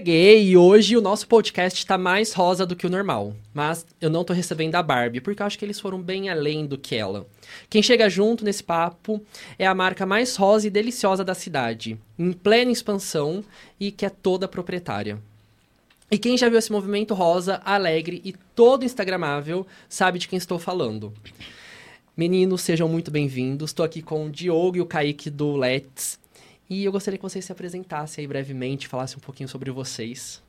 Gay, e hoje o nosso podcast tá mais rosa do que o normal. Mas eu não tô recebendo a Barbie, porque eu acho que eles foram bem além do que ela. Quem chega junto nesse papo é a marca mais rosa e deliciosa da cidade, em plena expansão e que é toda proprietária. E quem já viu esse movimento rosa, alegre e todo instagramável, sabe de quem estou falando. Meninos, sejam muito bem-vindos. Estou aqui com o Diogo e o Kaique do Let's. E eu gostaria que vocês se apresentassem aí brevemente, falassem um pouquinho sobre vocês.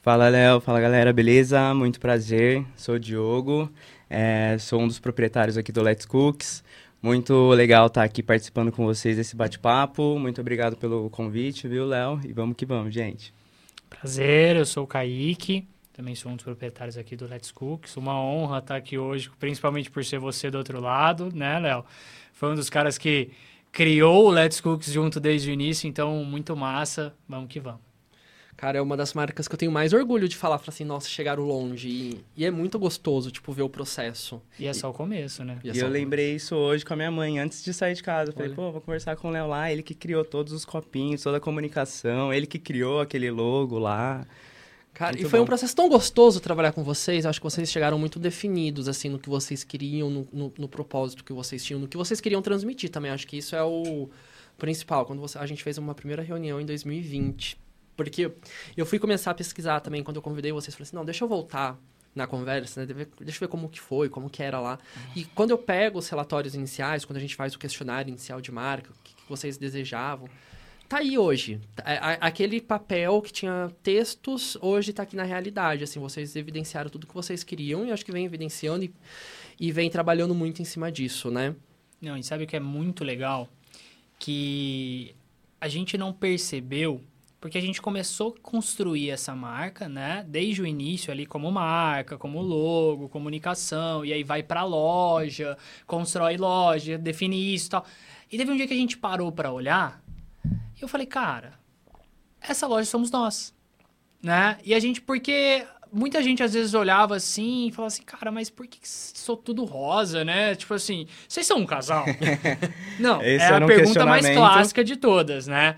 Fala, Léo. Fala, galera. Beleza? Muito prazer. Sou o Diogo. É, sou um dos proprietários aqui do Let's Cooks. Muito legal estar aqui participando com vocês desse bate-papo. Muito obrigado pelo convite, viu, Léo? E vamos que vamos, gente. Prazer, eu sou o Kaique. Também sou um dos proprietários aqui do Let's Cooks. Uma honra estar aqui hoje, principalmente por ser você do outro lado, né, Léo? Foi um dos caras que criou o Let's Cooks junto desde o início, então muito massa. Vamos que vamos. Cara, é uma das marcas que eu tenho mais orgulho de falar, falar assim, nossa, chegaram longe. E, e é muito gostoso, tipo, ver o processo. E é só o começo, né? E, é eu lembrei isso hoje com a minha mãe, antes de sair de casa. Eu falei, Olha. pô, vou conversar com o Léo lá, ele que criou todos os copinhos, toda a comunicação, ele que criou aquele logo lá. Cara, muito e foi bom. um processo tão gostoso trabalhar com vocês. Acho que vocês chegaram muito definidos, assim, no que vocês queriam, no, no, no, propósito que vocês tinham, no que vocês queriam transmitir também. Acho que isso é o principal. Quando você, a gente fez uma primeira reunião em 2020. Porque eu fui começar a pesquisar também, quando eu convidei vocês, falei assim, não, deixa eu voltar na conversa, né? Deixa eu ver como que foi, como que era lá. E quando eu pego os relatórios iniciais, quando a gente faz o questionário inicial de marca, o que, que vocês desejavam, tá aí hoje. É, aquele papel que tinha textos, hoje tá aqui na realidade. Assim, vocês evidenciaram tudo que vocês queriam e acho que vem evidenciando e, e vem trabalhando muito em cima disso, né? Não, e sabe o que é muito legal? Que a gente não percebeu, porque a gente começou a construir essa marca, né? Desde o início ali como marca, como logo, comunicação, e aí vai pra loja, constrói loja, define isso e tal. E teve um dia que a gente parou para olhar eu falei, cara, essa loja somos nós, né? E a gente, porque muita gente às vezes olhava assim e falava assim, cara, mas por que sou tudo rosa, né? Tipo assim, vocês são um casal? Não, Esse é a um pergunta mais clássica de todas, né?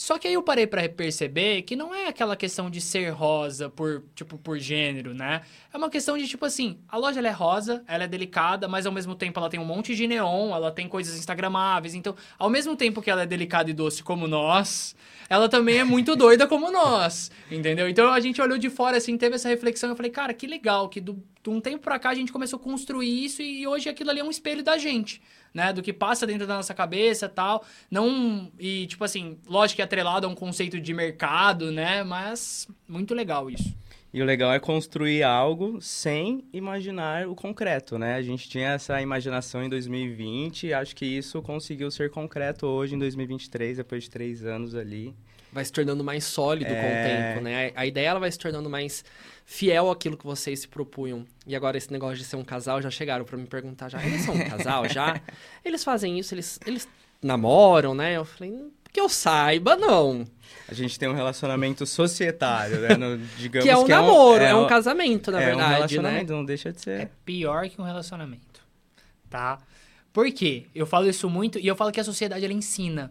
Só que aí eu parei para perceber que não é aquela questão de ser rosa por, tipo, por gênero, né? É uma questão de, tipo assim, a loja é rosa, ela é delicada, mas ao mesmo tempo ela tem um monte de neon, ela tem coisas instagramáveis. Então, ao mesmo tempo que ela é delicada e doce como nós, ela também é muito doida como nós, entendeu? Então, a gente olhou de fora, assim, teve essa reflexão. Eu falei, cara, que legal que do, de um tempo pra cá a gente começou a construir isso e hoje aquilo ali é um espelho da gente né? Do que passa dentro da nossa cabeça tal. Não. E, tipo assim, lógico que é atrelado a um conceito de mercado, né? Mas muito legal isso. E o legal é construir algo sem imaginar o concreto, né? A gente tinha essa imaginação em 2020 e acho que isso conseguiu ser concreto hoje em 2023, depois de três anos ali. Vai se tornando mais sólido é... com o é. tempo, né? A ideia ela vai se tornando mais fiel àquilo que vocês se propunham. E agora esse negócio de ser um casal, já chegaram para me perguntar já, eles são um casal já? Eles fazem isso, eles, eles namoram, né? Eu falei, que eu saiba, não. A gente tem um relacionamento societário, né? No, digamos que é um que namoro, é um, é um, casamento, na é verdade, um relacionamento, né? não deixa de ser. É pior que um relacionamento, tá? Por quê? Eu falo isso muito e eu falo que a sociedade, ela ensina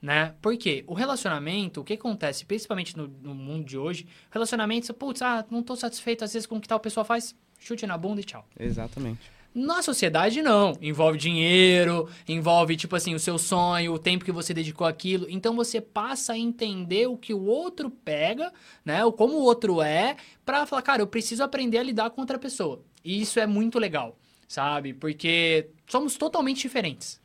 né? Porque o relacionamento, o que acontece, principalmente no, no mundo de hoje, relacionamento, putz, ah, não tô satisfeito às vezes com o que tal pessoa faz, chute na bunda e tchau. Exatamente. Na sociedade, não. Envolve dinheiro, envolve, tipo assim, o seu sonho, o tempo que você dedicou àquilo. Então, você passa a entender o que o outro pega, né? O como o outro é, pra falar, cara, eu preciso aprender a lidar com outra pessoa. E isso é muito legal, sabe? Porque somos totalmente diferentes.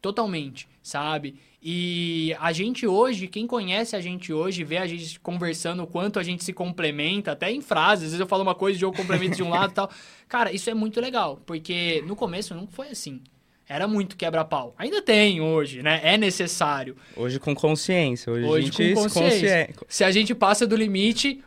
Totalmente, sabe? E a gente hoje, quem conhece a gente hoje, vê a gente conversando o quanto a gente se complementa, até em frases. Às vezes eu falo uma coisa e eu complemento de um lado e tal. Cara, isso é muito legal, porque no começo não foi assim. Era muito quebra-pau. Ainda tem hoje, né? É necessário. Hoje com consciência. Hoje, hoje com consciência. Se a gente passa do limite,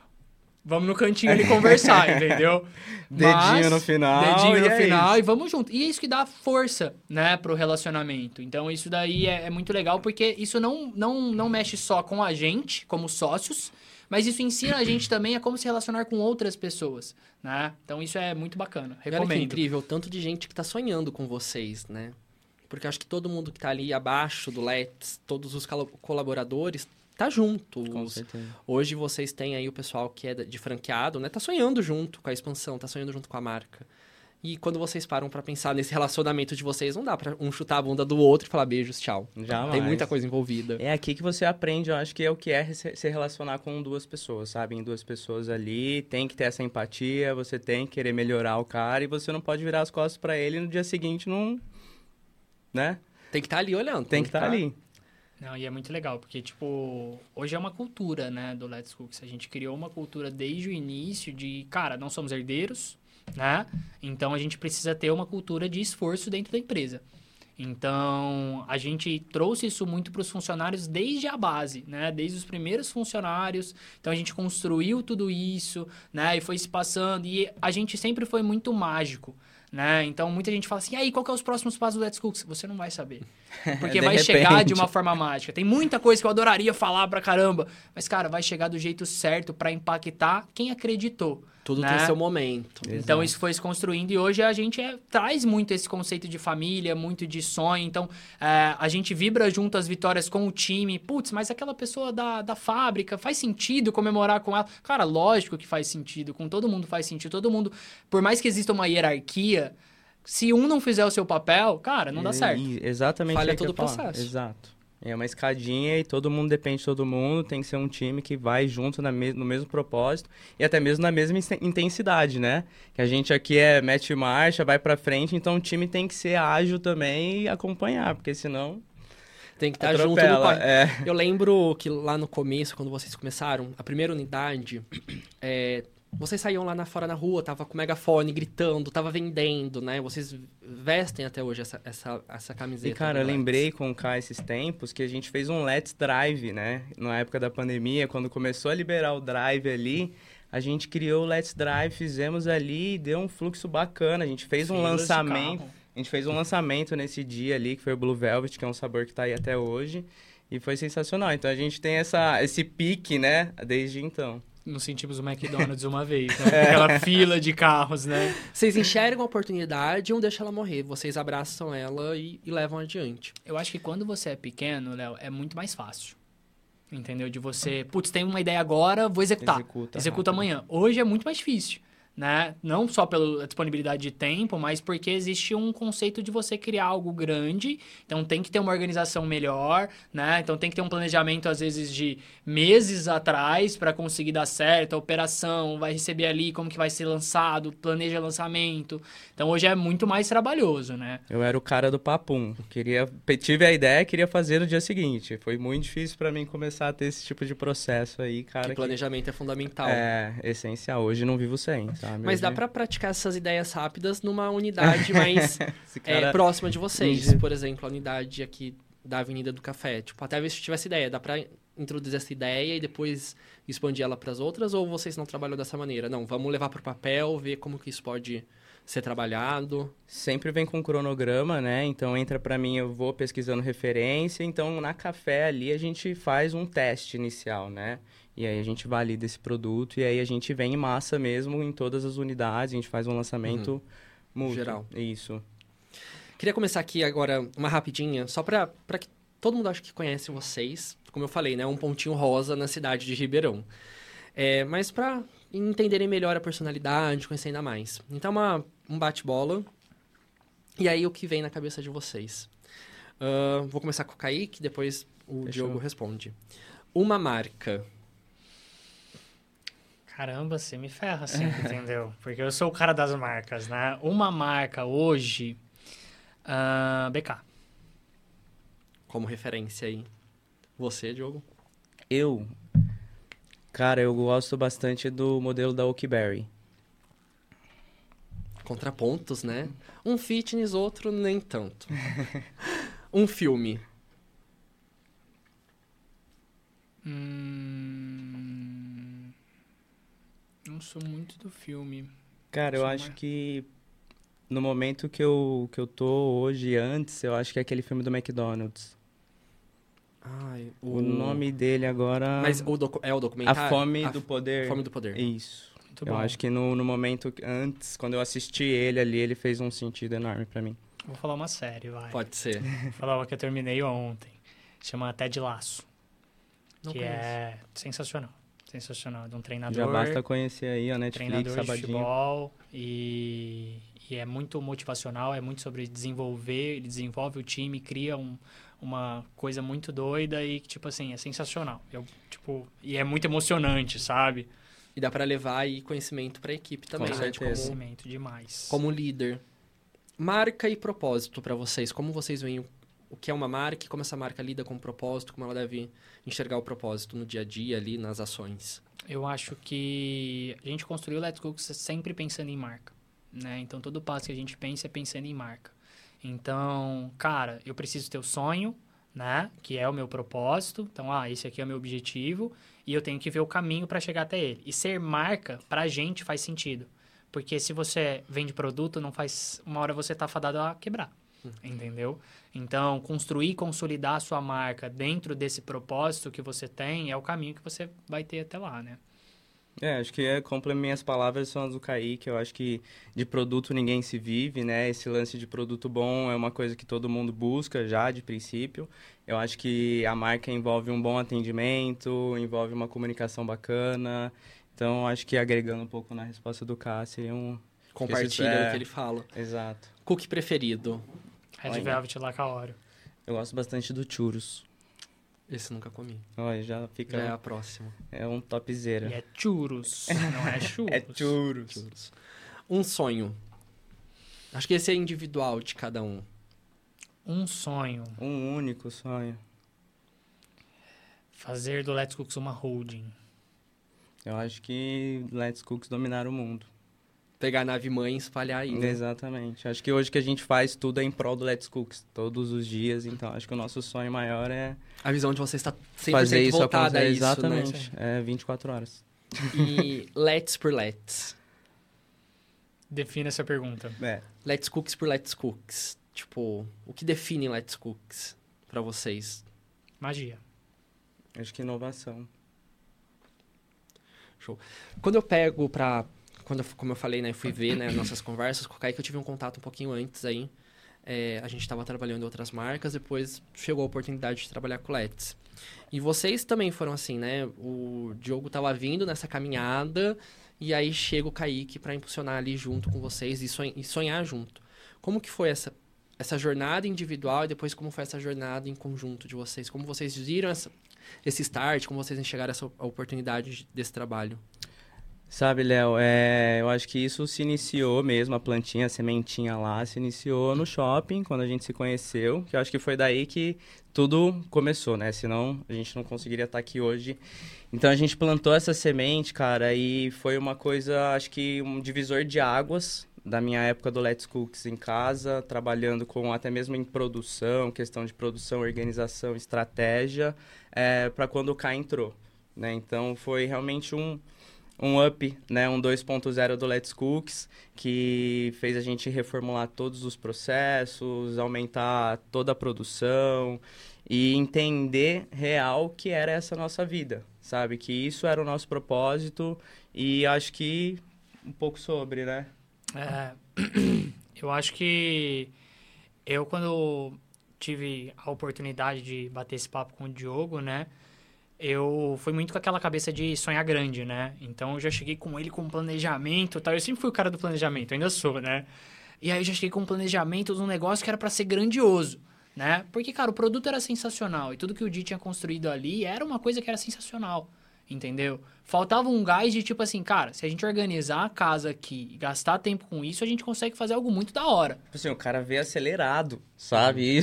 vamos no cantinho ali conversar, entendeu? Dedinho Mas, no final. Dedinho no é final isso. e vamos junto. E é isso que dá força, né, pro relacionamento. Então, isso daí é, é, muito legal, porque isso não, não, não mexe só com a gente, como sócios, mas isso ensina a gente também a como se relacionar com outras pessoas, né? Então, isso é muito bacana. Recomendo. Olha que incrível, tanto de gente que tá sonhando com vocês, né? Porque acho que todo mundo que tá ali abaixo do Let's, todos os colaboradores, tá junto. Os-. Hoje vocês têm aí o pessoal que é de franqueado, né? Tá sonhando junto com a expansão, tá sonhando junto com a marca. E quando vocês param pra pensar nesse relacionamento de vocês, não dá pra um chutar a bunda do outro e falar beijos, tchau. Jamais. Tem muita coisa envolvida. É aqui que você aprende, eu acho que é o que é se relacionar com duas pessoas, sabe? Em duas pessoas ali, tem que ter essa empatia, você tem que querer melhorar o cara e você não pode virar as costas pra ele e no dia seguinte não, né? Tem que estar ali olhando. Tem que estar tá- ali. Não, e é muito legal, porque, tipo, hoje é uma cultura, né, do Let's Cooks. A gente criou uma cultura desde o início de, cara, não somos herdeiros, né? Então a gente precisa ter uma cultura de esforço dentro da empresa. Então, a gente trouxe isso muito para os funcionários desde a base, né? Desde os primeiros funcionários. Então, a gente construiu tudo isso, né? E foi se passando. E a gente sempre foi muito mágico, né? Então, muita gente fala assim, aí, qual que é os próximos passos do Let's Cooks? Você não vai saber. Porque vai chegar de repente. uma forma mágica. Tem muita coisa que eu adoraria falar pra caramba. Mas, cara, vai chegar do jeito certo para impactar quem acreditou. Tudo né? tem seu momento. Então Exato. isso foi se construindo e hoje a gente é- traz muito esse conceito de família, muito de sonho. Então é, a gente vibra junto as vitórias com o time. Putz, mas aquela pessoa da, da fábrica faz sentido comemorar com ela? Cara, lógico que faz sentido. Com todo mundo faz sentido. Todo mundo, por mais que exista uma hierarquia, se um não fizer o seu papel, cara, não dá E- certo. exatamente Falha todo o processo. Exato. É uma escadinha e todo mundo depende de todo mundo. Tem que ser um time que vai junto na me- no mesmo propósito e até mesmo na mesma inten- intensidade, né? Que a gente aqui é mete marcha, vai pra frente, então o time tem que ser ágil também e acompanhar, porque senão Tem que estar junto no. É. Eu lembro que lá no começo, quando vocês começaram, a primeira unidade, é, vocês saíam lá na, fora na rua, tava com megafone, gritando, tava vendendo, né? Vocês vestem até hoje essa, essa, essa camiseta. E, cara, eu lembrei com o Kai esses tempos que a gente fez um Let's Drive, né? Na época da pandemia, quando começou a liberar o Drive ali, a gente criou o Let's Drive, fizemos ali e deu um fluxo bacana. A gente fez um Filas lançamento. A gente fez um lançamento nesse dia ali, que foi o Blue Velvet, que é um sabor que tá aí até hoje. E foi sensacional. Então a gente tem essa, esse pique, né? Desde então. Nos sentimos o McDonald's uma vez, né? Aquela fila de carros, né? Vocês enxergam a oportunidade e não deixam ela morrer. Vocês abraçam ela e, e levam adiante. Eu acho que quando você é pequeno, Léo, é muito mais fácil. Entendeu? De você, putz, tem uma ideia agora, vou executar. Executa Executa amanhã. Hoje é muito mais difícil, né? Não só pela disponibilidade de tempo, mas porque existe um conceito de você criar algo grande. Então tem que ter uma organização melhor, né? Então tem que ter um planejamento às vezes de meses atrás para conseguir dar certo. A operação vai receber ali como que vai ser lançado, planeja lançamento. Então hoje é muito mais trabalhoso, né? Eu era o cara do papum. Queria, tive a ideia, queria fazer no dia seguinte. Foi muito difícil pra mim começar a ter esse tipo de processo aí, cara. o que- planejamento é fundamental. É, essencial. Hoje não vivo sem, sabe? Mas dá pra praticar essas ideias rápidas numa unidade mais é, cara- próxima de vocês. Por exemplo, a unidade aqui da Avenida do Café. Tipo, até ver se tivesse ideia. Dá pra introduzir essa ideia e depois expandir ela pras outras? Ou vocês não trabalham dessa maneira? Não, vamos levar pro papel, ver como que isso pode ser trabalhado. Sempre vem com cronograma, né? Então entra pra mim, eu vou pesquisando referência. Então na café ali a gente faz um teste inicial, né? E aí a gente valida esse produto e aí a gente vem em massa mesmo em todas as unidades. A gente faz um lançamento mútuo. Geral. Isso. Queria começar aqui agora uma rapidinha, só pra que todo mundo acho que conhece vocês. Como eu falei, né? Um pontinho rosa na cidade de Ribeirão. É, mas pra entenderem melhor a personalidade, conhecer ainda mais. Então, uma, um bate-bola. E aí, o que vem na cabeça de vocês? Ahn, vou começar com o Kaique, depois o Fechou. Diogo responde. Uma marca. Caramba, você me ferra sempre, entendeu? Porque eu sou o cara das marcas, né? Uma marca hoje. ah, BK. Como referência aí. Você, Diogo? Eu, cara, eu gosto bastante do modelo da Oakberry. Contrapontos, né? Um fitness, outro nem tanto. um filme. Hum, não sou muito do filme. Cara, eu acho mais- que no momento que eu, que eu tô hoje, antes, eu acho que é aquele filme do McDonald's. Ai, O nome dele agora. Mas o docu- é o A documentário? Fome A do Poder. Fome do Poder. Isso. Muito eu bom. acho que no, no momento antes, quando eu assisti ele ali, ele fez um sentido enorme pra mim. Vou falar uma série, vai. Pode ser. Vou falar uma que eu terminei ontem. Chama Ted Laço. Não que conheço. é sensacional. Sensacional. De um treinador. Já basta conhecer aí a Netflix, treinador de futebol e, e é muito motivacional, é muito sobre desenvolver, ele desenvolve o time, cria um, uma coisa muito doida e que, tipo assim, é sensacional. Eu, tipo, e é muito emocionante, sabe? E dá pra levar aí conhecimento pra equipe também, Com né? De certeza. como, Conhecimento demais. como líder. Marca e propósito pra vocês. Como vocês veem o, o que é uma marca e como essa marca lida com o propósito, como ela deve enxergar o propósito no dia a dia ali, nas ações. Eu acho que a gente construiu o Let's Cook sempre pensando em marca, né? Então, todo passo que a gente pensa é pensando em marca. Então, cara, eu preciso ter o sonho, né? Que é o meu propósito. Então, ah, esse aqui é o meu objetivo. E eu tenho que ver o caminho para chegar até ele. E ser marca, pra gente, faz sentido. Porque se você vende produto, não faz... Uma hora você tá fadado a quebrar. Entendeu? Então, construir e consolidar a sua marca dentro desse propósito que você tem é o caminho que você vai ter até lá, né? É, acho que é, complementando minhas palavras são as do Kaique. Eu acho que de produto ninguém se vive, né? Esse lance de produto bom é uma coisa que todo mundo busca já de princípio. Eu acho que a marca envolve um bom atendimento, envolve uma comunicação bacana. Então, acho que agregando um pouco na resposta do K seria um... Compartilha é- o que ele fala. Exato. Cookie preferido. Red Olha. Velvet Lacaório. Eu gosto bastante do churros. Esse nunca comi. Olha, já fica... Já é a próxima. É um topzera. E é churros, não é churros. É churros. Juros. Um sonho. Acho que esse é individual de cada um. Um sonho. Um único sonho. Fazer do Let's Cooks uma holding. Eu acho que Let's Cooks dominar o mundo. Pegar a nave mãe e espalhar aí. né? Exatamente. Acho que hoje que a gente faz tudo é em prol do Let's Cooks, todos os dias. Então, acho que o nosso sonho maior é A visão de você está 100% fazer isso voltada a isso, Exatamente. É 24 horas. né? E let's por let's. Defina essa pergunta. É. Let's Cooks por Let's Cooks. Tipo, o que define Let's Cooks pra vocês? Magia. Acho que inovação. Quando eu pego pra... Quando, como eu falei, né? Fui ver né, nossas conversas com o Kaique, eu tive um contato um pouquinho antes aí. É, a gente estava trabalhando em outras marcas, depois chegou a oportunidade de trabalhar com Let's. E vocês também foram assim, né? O Diogo tava vindo nessa caminhada e aí chega o Kaique para impulsionar ali junto com vocês e e sonhar junto. Como que foi essa, essa jornada individual e depois como foi essa jornada em conjunto de vocês? Como vocês viram essa, esse start, como vocês enxergaram essa oportunidade desse trabalho? Sabe, Léo, é, eu acho que isso se iniciou mesmo, a plantinha, a sementinha lá, se iniciou no shopping, quando a gente se conheceu, que eu acho que foi daí que tudo começou, né? Senão a gente não conseguiria estar aqui hoje. Então a gente plantou essa semente, cara, e foi uma coisa, acho que um divisor de águas da minha época do Let's Cooks em casa, trabalhando com até mesmo em produção, questão de produção, organização, estratégia, para quando o K entrou, né? Então foi realmente um um up, né, um 2.0 do Let's Cooks, que fez a gente reformular todos os processos, aumentar toda a produção e entender real que era essa nossa vida, sabe? Que isso era o nosso propósito e acho que um pouco sobre, né? É, eu acho que eu, quando tive a oportunidade de bater esse papo com o Diogo, né? Eu fui muito com aquela cabeça de sonhar grande, né? Então eu já cheguei com ele com um planejamento tal. Eu sempre fui o cara do planejamento, ainda sou, né? E aí eu já cheguei com um planejamento de um negócio que era para ser grandioso, né? Porque, cara, o produto era sensacional e tudo que o Di tinha construído ali era uma coisa que era sensacional, entendeu? Faltava um gás de tipo assim, cara, se a gente organizar a casa aqui e gastar tempo com isso, a gente consegue fazer algo muito da hora. Tipo assim, o cara veio acelerado, sabe?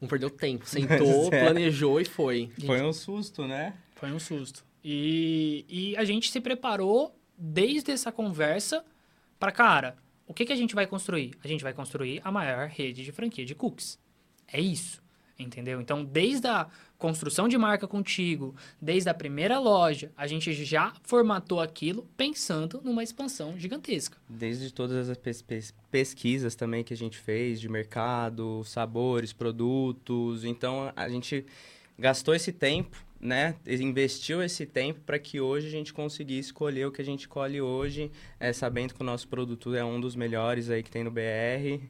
Não perdeu tempo, sentou, é. planejou e foi. Foi um susto, né? Foi um susto. E, e a gente se preparou desde essa conversa para, cara, o que, que a gente vai construir? A gente vai construir a maior rede de franquia de cookies. É isso, entendeu? Então, desde a construção de marca contigo, desde a primeira loja, a gente já formatou aquilo pensando numa expansão gigantesca. Desde todas as pes- pes- pesquisas também que a gente fez de mercado, sabores, produtos. Então a gente gastou esse tempo, né? Investiu esse tempo para que hoje a gente conseguisse escolher o que a gente colhe hoje, é, sabendo que o nosso produto é um dos melhores aí que tem no BR.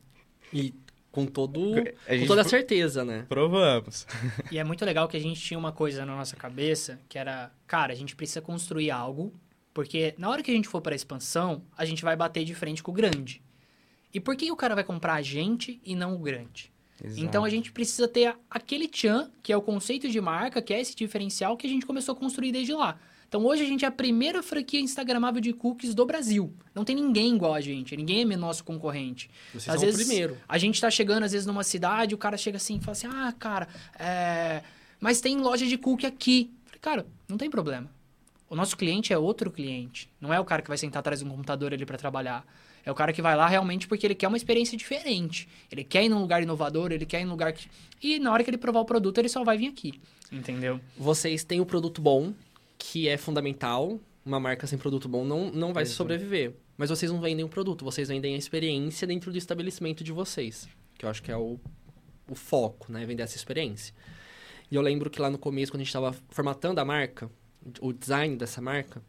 E com, todo, com toda a certeza, né? Provamos. E é muito legal que a gente tinha uma coisa na nossa cabeça, que era, cara, a gente precisa construir algo, porque na hora que a gente for para a expansão, a gente vai bater de frente com o grande. E por que o cara vai comprar a gente e não o grande? Exato. Então a gente precisa ter aquele tchan, que é o conceito de marca, que é esse diferencial que a gente começou a construir desde lá. Então hoje a gente é a primeira franquia instagramável de cookies do Brasil. Não tem ninguém igual a gente, ninguém é nosso concorrente. Vocês às são vezes, o primeiro. A gente tá chegando às vezes numa cidade, o cara chega assim e fala assim: "Ah, cara, é... mas tem loja de cookie aqui". Eu falei: "Cara, não tem problema. O nosso cliente é outro cliente, não é o cara que vai sentar atrás de um computador ali para trabalhar. É o cara que vai lá realmente porque ele quer uma experiência diferente. Ele quer ir num lugar inovador, ele quer ir num lugar que. E na hora que ele provar o produto, ele só vai vir aqui. Entendeu? Vocês têm o um produto bom, que é fundamental. Uma marca sem produto bom não, não vai sobreviver. Mas vocês não vendem um produto, vocês vendem a experiência dentro do estabelecimento de vocês. Que eu acho que é o, o foco, né? Vender essa experiência. E eu lembro que lá no começo, quando a gente estava formatando a marca, o design dessa marca,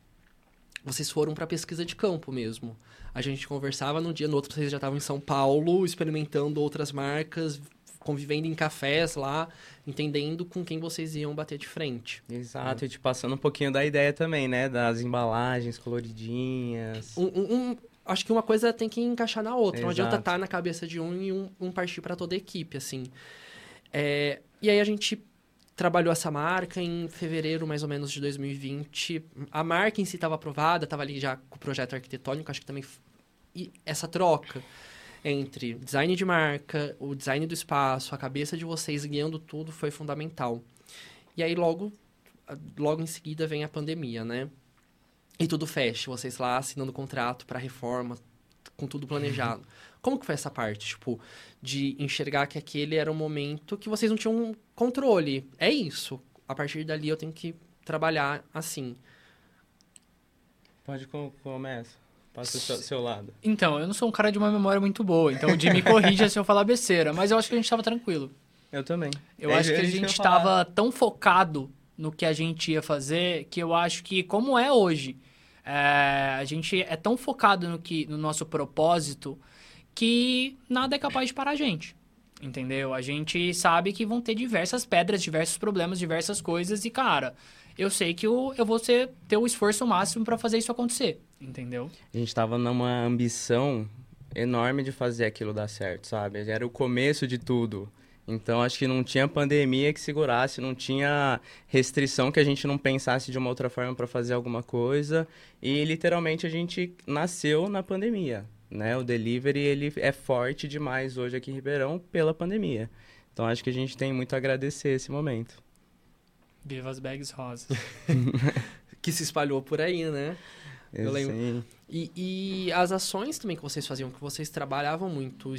vocês foram para pesquisa de campo mesmo. A gente conversava num dia, no outro vocês já estavam em São Paulo, experimentando outras marcas, convivendo em cafés lá, entendendo com quem vocês iam bater de frente. Exato, e te passando um pouquinho da ideia também, né? Das embalagens coloridinhas. Um, um, um, acho que uma coisa tem que encaixar na outra. Exato. Não adianta estar tá na cabeça de um e um, um partir para toda a equipe, assim. É, e aí a gente trabalhou essa marca em fevereiro, mais ou menos, de 2020. A marca em si estava aprovada, estava ali já com o projeto arquitetônico, acho que também... E essa troca entre design de marca, o design do espaço, a cabeça de vocês guiando tudo foi fundamental. E aí, logo, logo em seguida, vem a pandemia, né? E tudo fecha, vocês lá assinando contrato para reforma, com tudo planejado. Como que foi essa parte, tipo, de enxergar que aquele era um momento que vocês não tinham controle? É isso. A partir dali eu tenho que trabalhar assim. Pode começa. O seu, seu, lado. Então, eu não sou um cara de uma memória muito boa, então o Jimmy me corrija se eu falar besteira, mas eu acho que a gente estava tranquilo. Eu também. Eu é, acho que a gente estava tão focado no que a gente ia fazer que eu acho que, como é hoje, é, a gente é tão focado no, que, no nosso propósito que nada é capaz de parar a gente. Entendeu? A gente sabe que vão ter diversas pedras, diversos problemas, diversas coisas e, cara, eu sei que eu, eu vou ser, ter o esforço máximo para fazer isso acontecer. Entendeu? A gente tava numa ambição enorme de fazer aquilo dar certo, sabe? Era o começo de tudo. Então acho que não tinha pandemia que segurasse, não tinha restrição que a gente não pensasse de uma outra forma para fazer alguma coisa. E literalmente a gente nasceu na pandemia né? O delivery ele é forte demais hoje aqui em Ribeirão pela pandemia. Então acho que a gente tem muito a agradecer esse momento. Viva as bags rosas. que se espalhou por aí, né? Eu lembro. E, e, as ações também que vocês faziam, que vocês trabalhavam muito,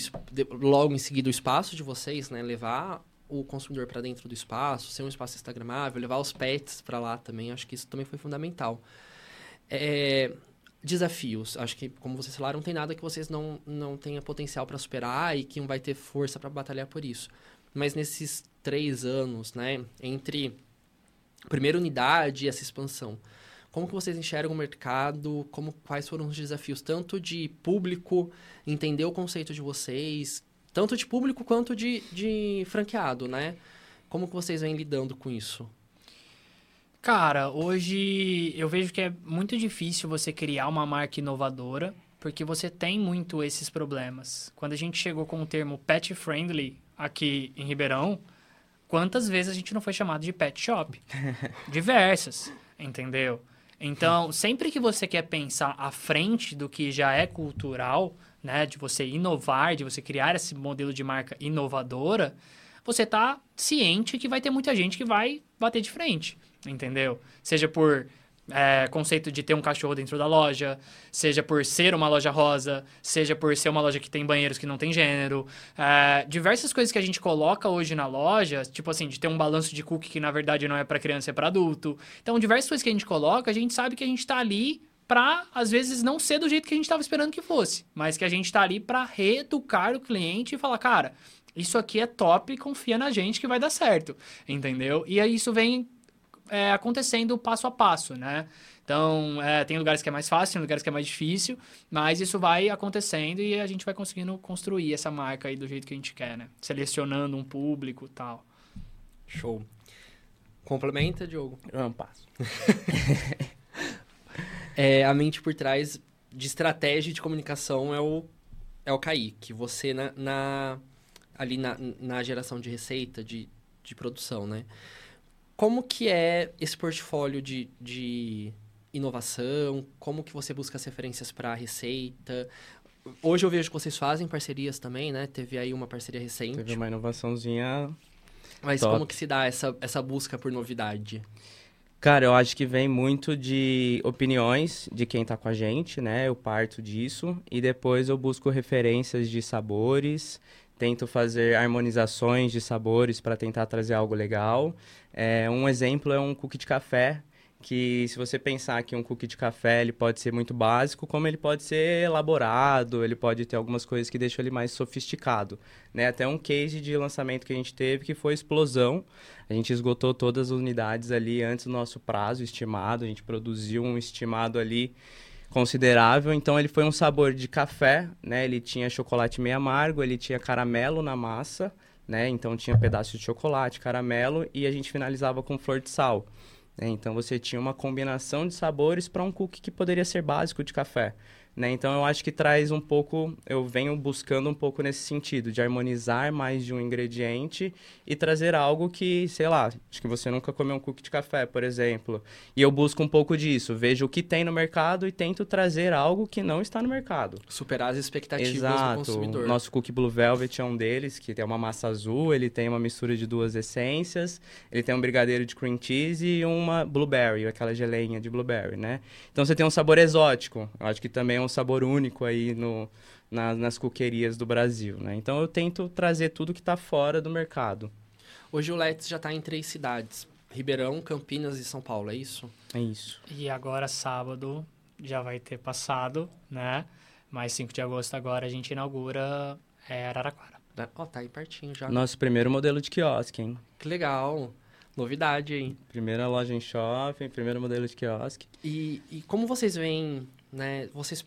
logo em seguida o espaço de vocês, né? Levar o consumidor para dentro do espaço, ser um espaço instagramável, levar os pets para lá também, acho que isso também foi fundamental. É, desafios. Acho que, como vocês falaram, não tem nada que vocês não, não tenham potencial para superar e que não vai ter força para batalhar por isso. Mas nesses três anos, né, entre primeira unidade essa expansão, como que vocês enxergam o mercado? Como, quais foram os desafios, tanto de público, entender o conceito de vocês, tanto de público quanto de, de franqueado, né? Como que vocês vêm lidando com isso? Cara, hoje eu vejo que é muito difícil você criar uma marca inovadora, porque você tem muito esses problemas. Quando a gente chegou com o termo pet friendly aqui em Ribeirão, quantas vezes a gente não foi chamado de pet shop? Diversas, entendeu? Então, sempre que você quer pensar à frente do que já é cultural, né, de você inovar, de você criar esse modelo de marca inovadora, você está ciente que vai ter muita gente que vai bater de frente entendeu? Seja por é, conceito de ter um cachorro dentro da loja, seja por ser uma loja rosa, seja por ser uma loja que tem banheiros que não tem gênero. É, diversas coisas que a gente coloca hoje na loja, tipo assim, de ter um balanço de cookie que na verdade não é para criança, é para adulto. Então, diversas coisas que a gente coloca, a gente sabe que a gente está ali para às vezes não ser do jeito que a gente estava esperando que fosse, mas que a gente está ali para reeducar o cliente e falar, cara, isso aqui é top, confia na gente que vai dar certo, entendeu? E aí isso vem é, acontecendo passo a passo, né? Então, é, tem lugares que é mais fácil, tem lugares que é mais difícil, mas isso vai acontecendo e a gente vai conseguindo construir essa marca aí do jeito que a gente quer, né? Selecionando um público e tal. Show. Complementa, Diogo? Eu não passo. é, a mente por trás de estratégia de comunicação é o, é o Kaique. Você, na, na ali na, na geração de receita, de, de produção, né? Como que é esse portfólio de, de inovação? Como que você busca as referências para a receita? Hoje eu vejo que vocês fazem parcerias também, né? Teve aí uma parceria recente. Teve uma inovaçãozinha Mas top. como que se dá essa, essa busca por novidade? Cara, eu acho que vem muito de opiniões de quem tá com a gente, né? Eu parto disso e depois eu busco referências de sabores, tento fazer harmonizações de sabores para tentar trazer algo legal. É, um exemplo é um cookie de café, que se você pensar que um cookie de café ele pode ser muito básico, como ele pode ser elaborado, ele pode ter algumas coisas que deixam ele mais sofisticado. Né? Até um case de lançamento que a gente teve que foi explosão. A gente esgotou todas as unidades ali antes do nosso prazo estimado, a gente produziu um estimado ali considerável. Então ele foi um sabor de café, né? Ele tinha chocolate meio amargo, ele tinha caramelo na massa, né? Então tinha pedaço de chocolate, caramelo e a gente finalizava com flor de sal. Né? Então você tinha uma combinação de sabores para um cookie que poderia ser básico de café. Né? Então eu acho que traz um pouco, eu venho buscando um pouco nesse sentido, de harmonizar mais de um ingrediente e trazer algo que, sei lá, acho que você nunca comeu um cookie de café, por exemplo. E eu busco um pouco disso, vejo o que tem no mercado e tento trazer algo que não está no mercado. Superar as expectativas Exato. do consumidor. Nosso cookie Blue Velvet é um deles, que tem uma massa azul, ele tem uma mistura de duas essências, ele tem um brigadeiro de cream cheese e uma blueberry, aquela geleinha de blueberry, né? Então você tem um sabor exótico. Eu acho que também um sabor único aí no, na, nas coquerias do Brasil, né? Então eu tento trazer tudo que está fora do mercado. Hoje o Let's já está em três cidades. Ribeirão, Campinas e São Paulo, é isso? É isso. E agora, sábado, já vai ter passado, né? Mais 5 de agosto agora a gente inaugura é, Araraquara. Ó, oh, tá aí pertinho já. Nosso primeiro modelo de quiosque, hein? Que legal. Novidade, hein? Primeira loja em shopping, primeiro modelo de quiosque. E, e como vocês veem né, vocês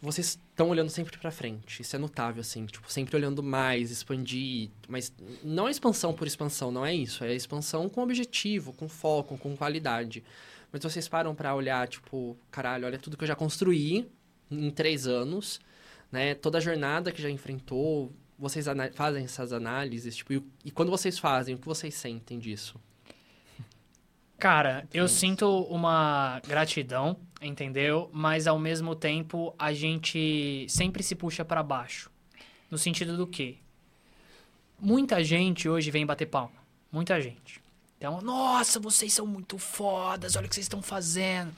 vocês estão olhando sempre para frente. Isso é notável assim, tipo, sempre olhando mais, expandir, mas não é expansão por expansão, não é isso, é expansão com objetivo, com foco, com qualidade. Mas vocês param para olhar, tipo, caralho, olha tudo que eu já construí em três anos, né? Toda a jornada que já enfrentou, vocês fazem essas análises, tipo, e, e quando vocês fazem, o que vocês sentem disso? Cara, eu sinto uma gratidão, entendeu? Mas ao mesmo tempo a gente sempre se puxa para baixo. No sentido do quê? Muita gente hoje vem bater palma. Muita gente. Então, nossa, vocês são muito fodas, olha o que vocês estão fazendo.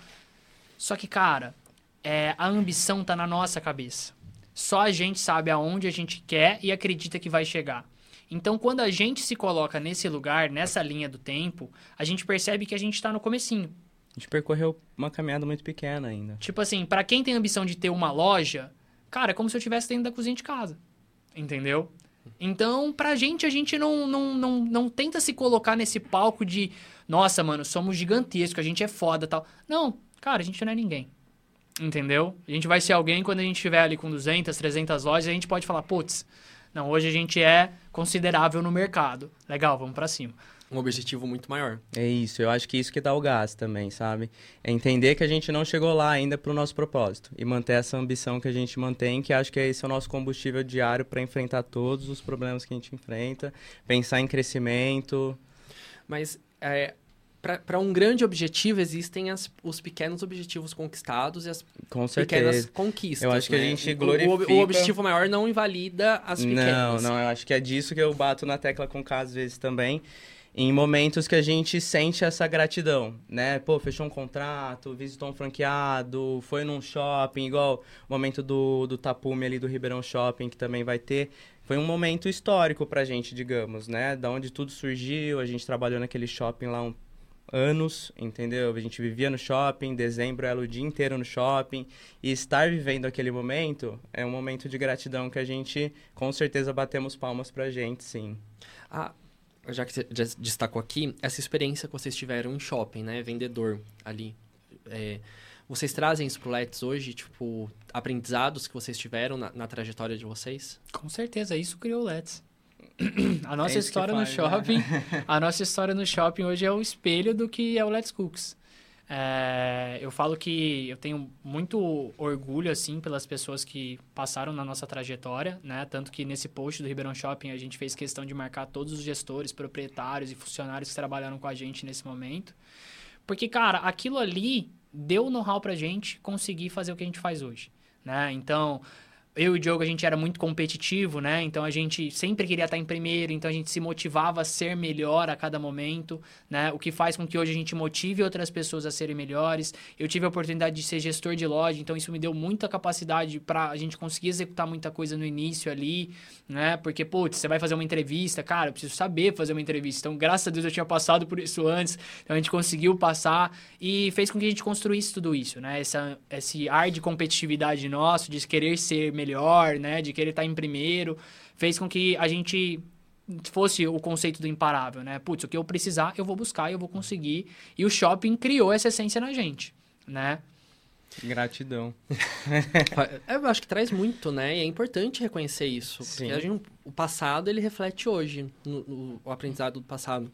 Só que, cara, é, a ambição tá na nossa cabeça. Só a gente sabe aonde a gente quer e acredita que vai chegar. Então, quando a gente se coloca nesse lugar, nessa linha do tempo, a gente percebe que a gente está no comecinho. A gente percorreu uma caminhada muito pequena ainda. Tipo assim, para quem tem ambição de ter uma loja, cara, é como se eu estivesse dentro da cozinha de casa. Entendeu? Então, pra gente, a gente não, não, não, não tenta se colocar nesse palco de nossa, mano, somos gigantescos, a gente é foda tal. Não, cara, a gente não é ninguém. Entendeu? A gente vai ser alguém quando a gente estiver ali com 200, 300 lojas, a gente pode falar, putz, não, hoje a gente é considerável no mercado. Legal, vamos para cima. Um objetivo muito maior. É isso, eu acho que isso que dá o gás também, sabe? É entender que a gente não chegou lá ainda para o nosso propósito e manter essa ambição que a gente mantém, que acho que esse é o nosso combustível diário para enfrentar todos os problemas que a gente enfrenta, pensar em crescimento. Mas é, para um grande objetivo existem as, os pequenos objetivos conquistados e as Com pequenas conquistas. Eu acho que né? a gente glorifica... O, o, objetivo maior não invalida as Não, pequenas. não, eu acho que é disso que eu bato na tecla com o caso às vezes também. Em momentos que a gente sente essa gratidão, né? Pô, fechou um contrato, visitou um franqueado, foi num shopping, igual o momento do, do Tapume ali do Ribeirão Shopping, que também vai ter foi um momento histórico pra gente, digamos, né? Da onde tudo surgiu, a gente trabalhou naquele shopping lá um anos, entendeu? A gente vivia no shopping, dezembro era o dia inteiro no shopping, e estar vivendo aquele momento é um momento de gratidão que a gente, com certeza, batemos palmas pra gente, sim. Ah, já que você já destacou aqui, essa experiência que vocês tiveram em shopping, né? Vendedor ali. É, vocês trazem isso pro Let's hoje, tipo, aprendizados que vocês tiveram na, na trajetória de vocês? Com certeza, isso criou o Let's. A nossa é história faz, no né? shopping, né? a nossa história no shopping hoje é o espelho do que é o Let's Cooks. É, eu falo que eu tenho muito orgulho, assim, pelas pessoas que passaram na nossa trajetória, né? Tanto que nesse post do Ribeirão Shopping a gente fez questão de marcar todos os gestores, proprietários e funcionários que trabalharam com a gente nesse momento. Porque, cara, aquilo ali deu know-how pra gente conseguir fazer o que a gente faz hoje, né? Então, eu e o Diogo, a gente era muito competitivo, né? Então a gente sempre queria estar em primeiro, então a gente se motivava a ser melhor a cada momento, né? O que faz com que hoje a gente motive outras pessoas a serem melhores. Eu tive a oportunidade de ser gestor de loja, então isso me deu muita capacidade para a gente conseguir executar muita coisa no início ali, né? Porque, putz, você vai fazer uma entrevista, cara, eu preciso saber fazer uma entrevista. Então, graças a Deus eu tinha passado por isso antes, então a gente conseguiu passar e fez com que a gente construísse tudo isso, né? Essa, esse ar de competitividade nosso, de querer ser melhor melhor, né? De querer estar em primeiro, fez com que a gente fosse o conceito do imparável, né? Putz, o que eu precisar, eu vou buscar e eu vou conseguir. E o shopping criou essa essência na gente, né? Gratidão. eu acho que traz muito, né? E é importante reconhecer isso. Sim. Porque gente, o passado, ele reflete hoje, no, no, o aprendizado do passado.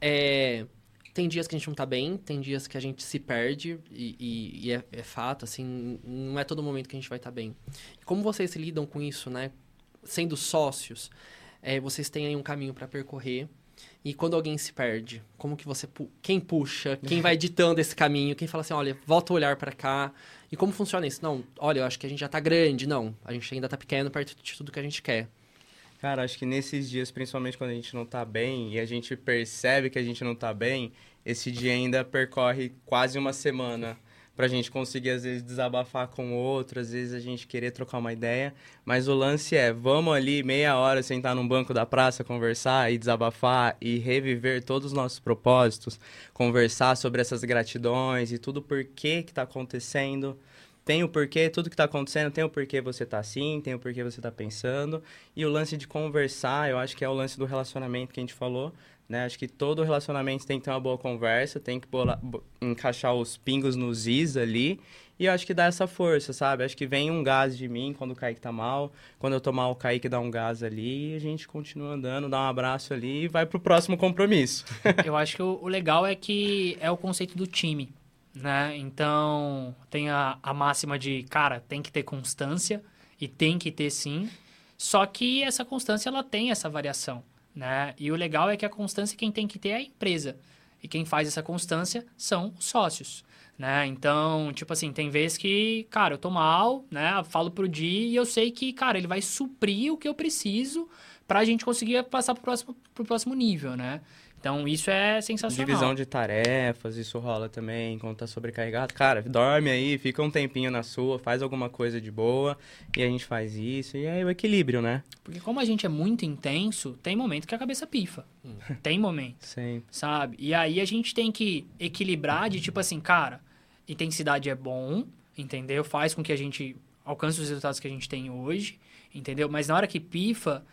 É, tem dias que a gente não tá bem, tem dias que a gente se perde, e, e, e é, é, fato, assim, não é todo momento que a gente vai estar tá bem. como vocês lidam com isso, né? Sendo sócios, é, vocês têm aí um caminho para percorrer. E quando alguém se perde, como que você... Pu quem puxa? Quem vai ditando esse caminho? Quem fala assim, olha, volta a olhar para cá. E como funciona isso? Não, olha, eu acho que a gente já tá grande. Não, a gente ainda tá pequeno perto de tudo que a gente quer. Cara, acho que nesses dias, principalmente quando a gente não tá bem e a gente percebe que a gente não tá bem, esse dia ainda percorre quase uma semana pra gente conseguir, às vezes, desabafar com outro, às vezes a gente querer trocar uma ideia. Mas o lance é, vamos ali meia hora sentar num banco da praça, conversar e desabafar e reviver todos os nossos propósitos, conversar sobre essas gratidões e tudo por que que tá acontecendo tem o porquê, tudo que está acontecendo, tem o porquê você está assim, tem o porquê você está pensando. E o lance de conversar, eu acho que é o lance do relacionamento que a gente falou, né? Acho que todo relacionamento tem que ter uma boa conversa, tem que bola, encaixar os pingos nos is ali. E eu acho que dá essa força, sabe? Acho que vem um gás de mim quando o Kaique tá mal. Quando eu tô mal, o Kaique dá um gás ali. E a gente continua andando, dá um abraço ali e vai pro próximo compromisso. eu acho que o legal é que é o conceito do time né? Então, tem a, a máxima de, cara, tem que ter constância e tem que ter sim. Só que essa constância ela tem essa variação, né? E o legal é que a constância quem tem que ter é a empresa. E quem faz essa constância são os sócios, né? Então, tipo assim, tem vezes que, cara, eu tô mal, né? falo pro Di e eu sei que, cara, ele vai suprir o que eu preciso para a gente conseguir passar pro próximo, pro próximo nível, né? Então, isso é sensacional. Divisão de tarefas, isso rola também, quando tá sobrecarregado. Cara, dorme aí, fica um tempinho na sua, faz alguma coisa de boa, e a gente faz isso, e aí o equilíbrio, né? Porque como a gente é muito intenso, tem momento que a cabeça pifa. Hum. Tem momento. Sim. Sabe? E aí a gente tem que equilibrar de tipo assim, cara, intensidade é bom, entendeu? Faz com que a gente alcance os resultados que a gente tem hoje, entendeu? Mas na hora que pifa,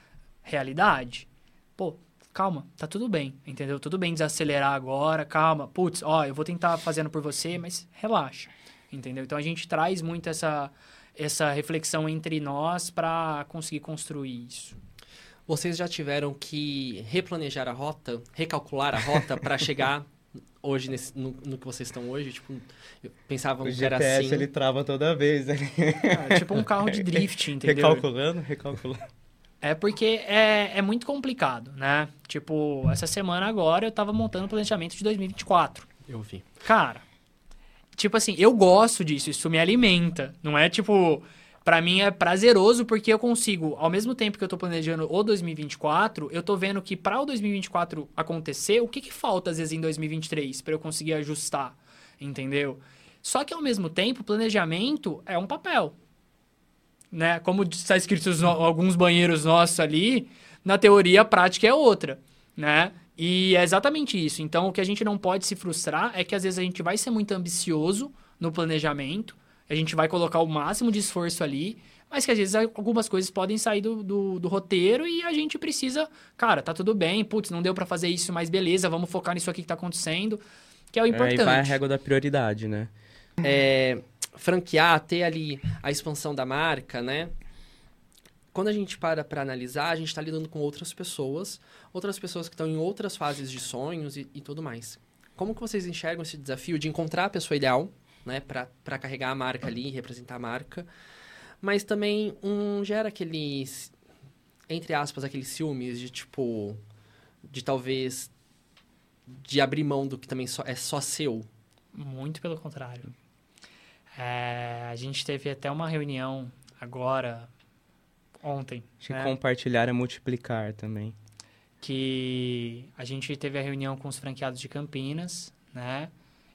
realidade. Pô, calma, tá tudo bem, entendeu? Tudo bem desacelerar agora, calma. Putz, ó, eu vou tentar fazendo por você, mas relaxa, entendeu? Então a gente traz muito essa, essa reflexão entre nós para conseguir construir isso. Vocês já tiveram que replanejar a rota, recalcular a rota para chegar hoje nesse, no, no, que vocês estão hoje? Tipo, pensavam que era assim. ele trava toda vez. Né? Ah, tipo um carro de drift, entendeu? Recalculando, recalculando. É porque é, é muito complicado, né? Tipo, essa semana agora eu tava montando o planejamento de 2024. Eu vi. Cara, tipo assim, eu gosto disso, isso me alimenta. Não é tipo. Pra mim é prazeroso porque eu consigo, ao mesmo tempo que eu tô planejando o 2024, eu tô vendo que para o 2024 acontecer, o que que falta às vezes em 2023 para eu conseguir ajustar, entendeu? Só que ao mesmo tempo, planejamento é um papel né? Como está escrito no, alguns banheiros nossos ali, na teoria a prática é outra, né? E é exatamente isso. Então, o que a gente não pode se frustrar é que às vezes a gente vai ser muito ambicioso no planejamento, a gente vai colocar o máximo de esforço ali, mas que às vezes algumas coisas podem sair do, do, do roteiro e a gente precisa, cara, tá tudo bem, putz, não deu para fazer isso, mas beleza, vamos focar nisso aqui que tá acontecendo, que é o importante. É, aí vai a régua da prioridade, né? É, franquear, ter ali a expansão da marca, né? Quando a gente para para analisar, a gente está lidando com outras pessoas, outras pessoas que estão em outras fases de sonhos e, e tudo mais. Como que vocês enxergam esse desafio de encontrar a pessoa ideal, né, para carregar a marca ali, representar a marca, mas também um gera aqueles entre aspas aqueles ciúmes de tipo de talvez de abrir mão do que também só, é só seu. Muito pelo contrário. É, a gente teve até uma reunião agora ontem. Acho né? compartilhar é multiplicar também que a gente teve a reunião com os franqueados de Campinas, né?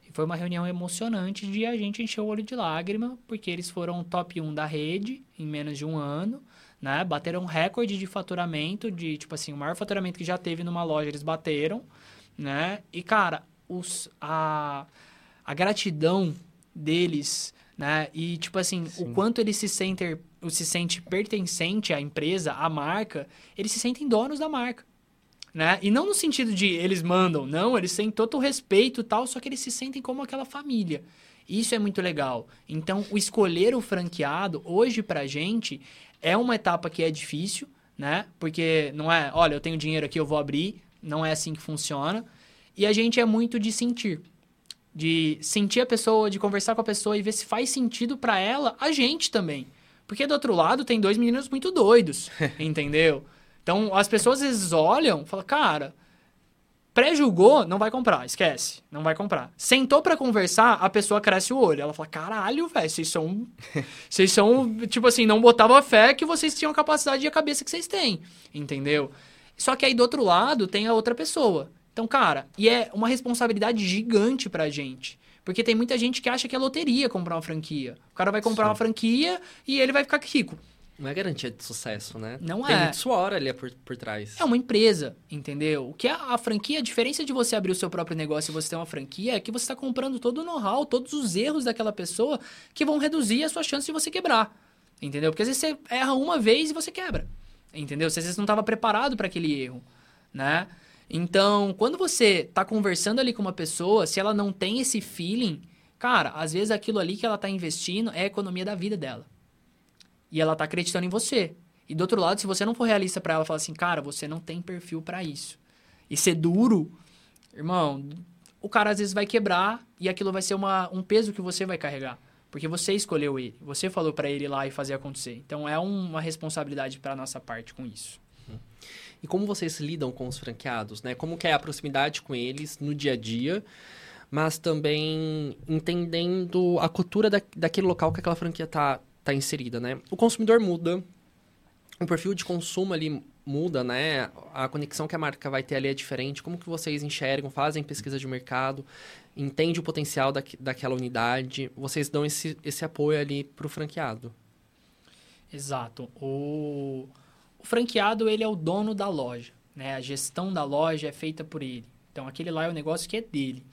E foi uma reunião emocionante de a gente encher o olho de lágrima, porque eles foram top 1 da rede em menos de um ano, né? Bateram recorde de faturamento, de, tipo assim, o maior faturamento que já teve numa loja, eles bateram, né? E, cara, os, a, a gratidão deles, né? E, tipo assim, Sim. o quanto eles se sentem, se sente pertencente à empresa, à marca, eles se sentem donos da marca né? E não no sentido de eles mandam, não, eles têm todo o respeito e tal, só que eles se sentem como aquela família. Isso é muito legal. Então, o escolher o franqueado, hoje pra gente, é uma etapa que é difícil, né? Porque não é, olha, eu tenho dinheiro aqui, eu vou abrir. Não é assim que funciona. E a gente é muito de sentir. De sentir a pessoa, de conversar com a pessoa e ver se faz sentido para ela, a gente também. Porque do outro lado tem dois meninos muito doidos, entendeu? Então, as pessoas às vezes olham e falam, cara, pré-julgou, não vai comprar, esquece, não vai comprar. Sentou para conversar, a pessoa cresce o olho. Ela fala, caralho, velho, vocês são. vocês são, tipo assim, não botava fé que vocês tinham a capacidade e a cabeça que vocês têm. Entendeu? Só que aí do outro lado tem a outra pessoa. Então, cara, e é uma responsabilidade gigante pra gente. Porque tem muita gente que acha que é loteria comprar uma franquia. O cara vai comprar Sim. uma franquia e ele vai ficar rico. Não é garantia de sucesso, né? Não Tem é. Tem muito suor ali por, por trás. É uma empresa, entendeu? O que é a franquia, a diferença de você abrir o seu próprio negócio e você ter uma franquia é que você está comprando todo o know-how, todos os erros daquela pessoa que vão reduzir a sua chance de você quebrar. Entendeu? Porque às vezes você erra uma vez e você quebra. Entendeu? Você às vezes não estava preparado para aquele erro, né? Então, quando você está conversando ali com uma pessoa, se ela não tem esse feeling, cara, às vezes aquilo ali que ela está investindo é a economia da vida dela. E ela tá acreditando em você. E do outro lado, se você não for realista para ela, falar assim, cara, você não tem perfil para isso. E ser duro, irmão, o cara às vezes vai quebrar e aquilo vai ser uma, um peso que você vai carregar. Porque você escolheu ele, você falou para ele ir lá e fazer acontecer. Então é uma responsabilidade para nossa parte com isso. E como vocês lidam com os franqueados, né? Como que é a proximidade com eles no dia a dia, mas também entendendo a cultura da, daquele local que aquela franquia tá, tá inserida, né? O consumidor muda, o perfil de consumo ali muda, né? A conexão que a marca vai ter ali é diferente. Como que vocês enxergam, fazem pesquisa de mercado, entende o potencial da, daquela unidade, vocês dão esse, esse apoio ali para o franqueado. Exato. O, o franqueado, ele é o dono da loja, né? A gestão da loja é feita por ele. Então, aquele lá é o negócio que é dele.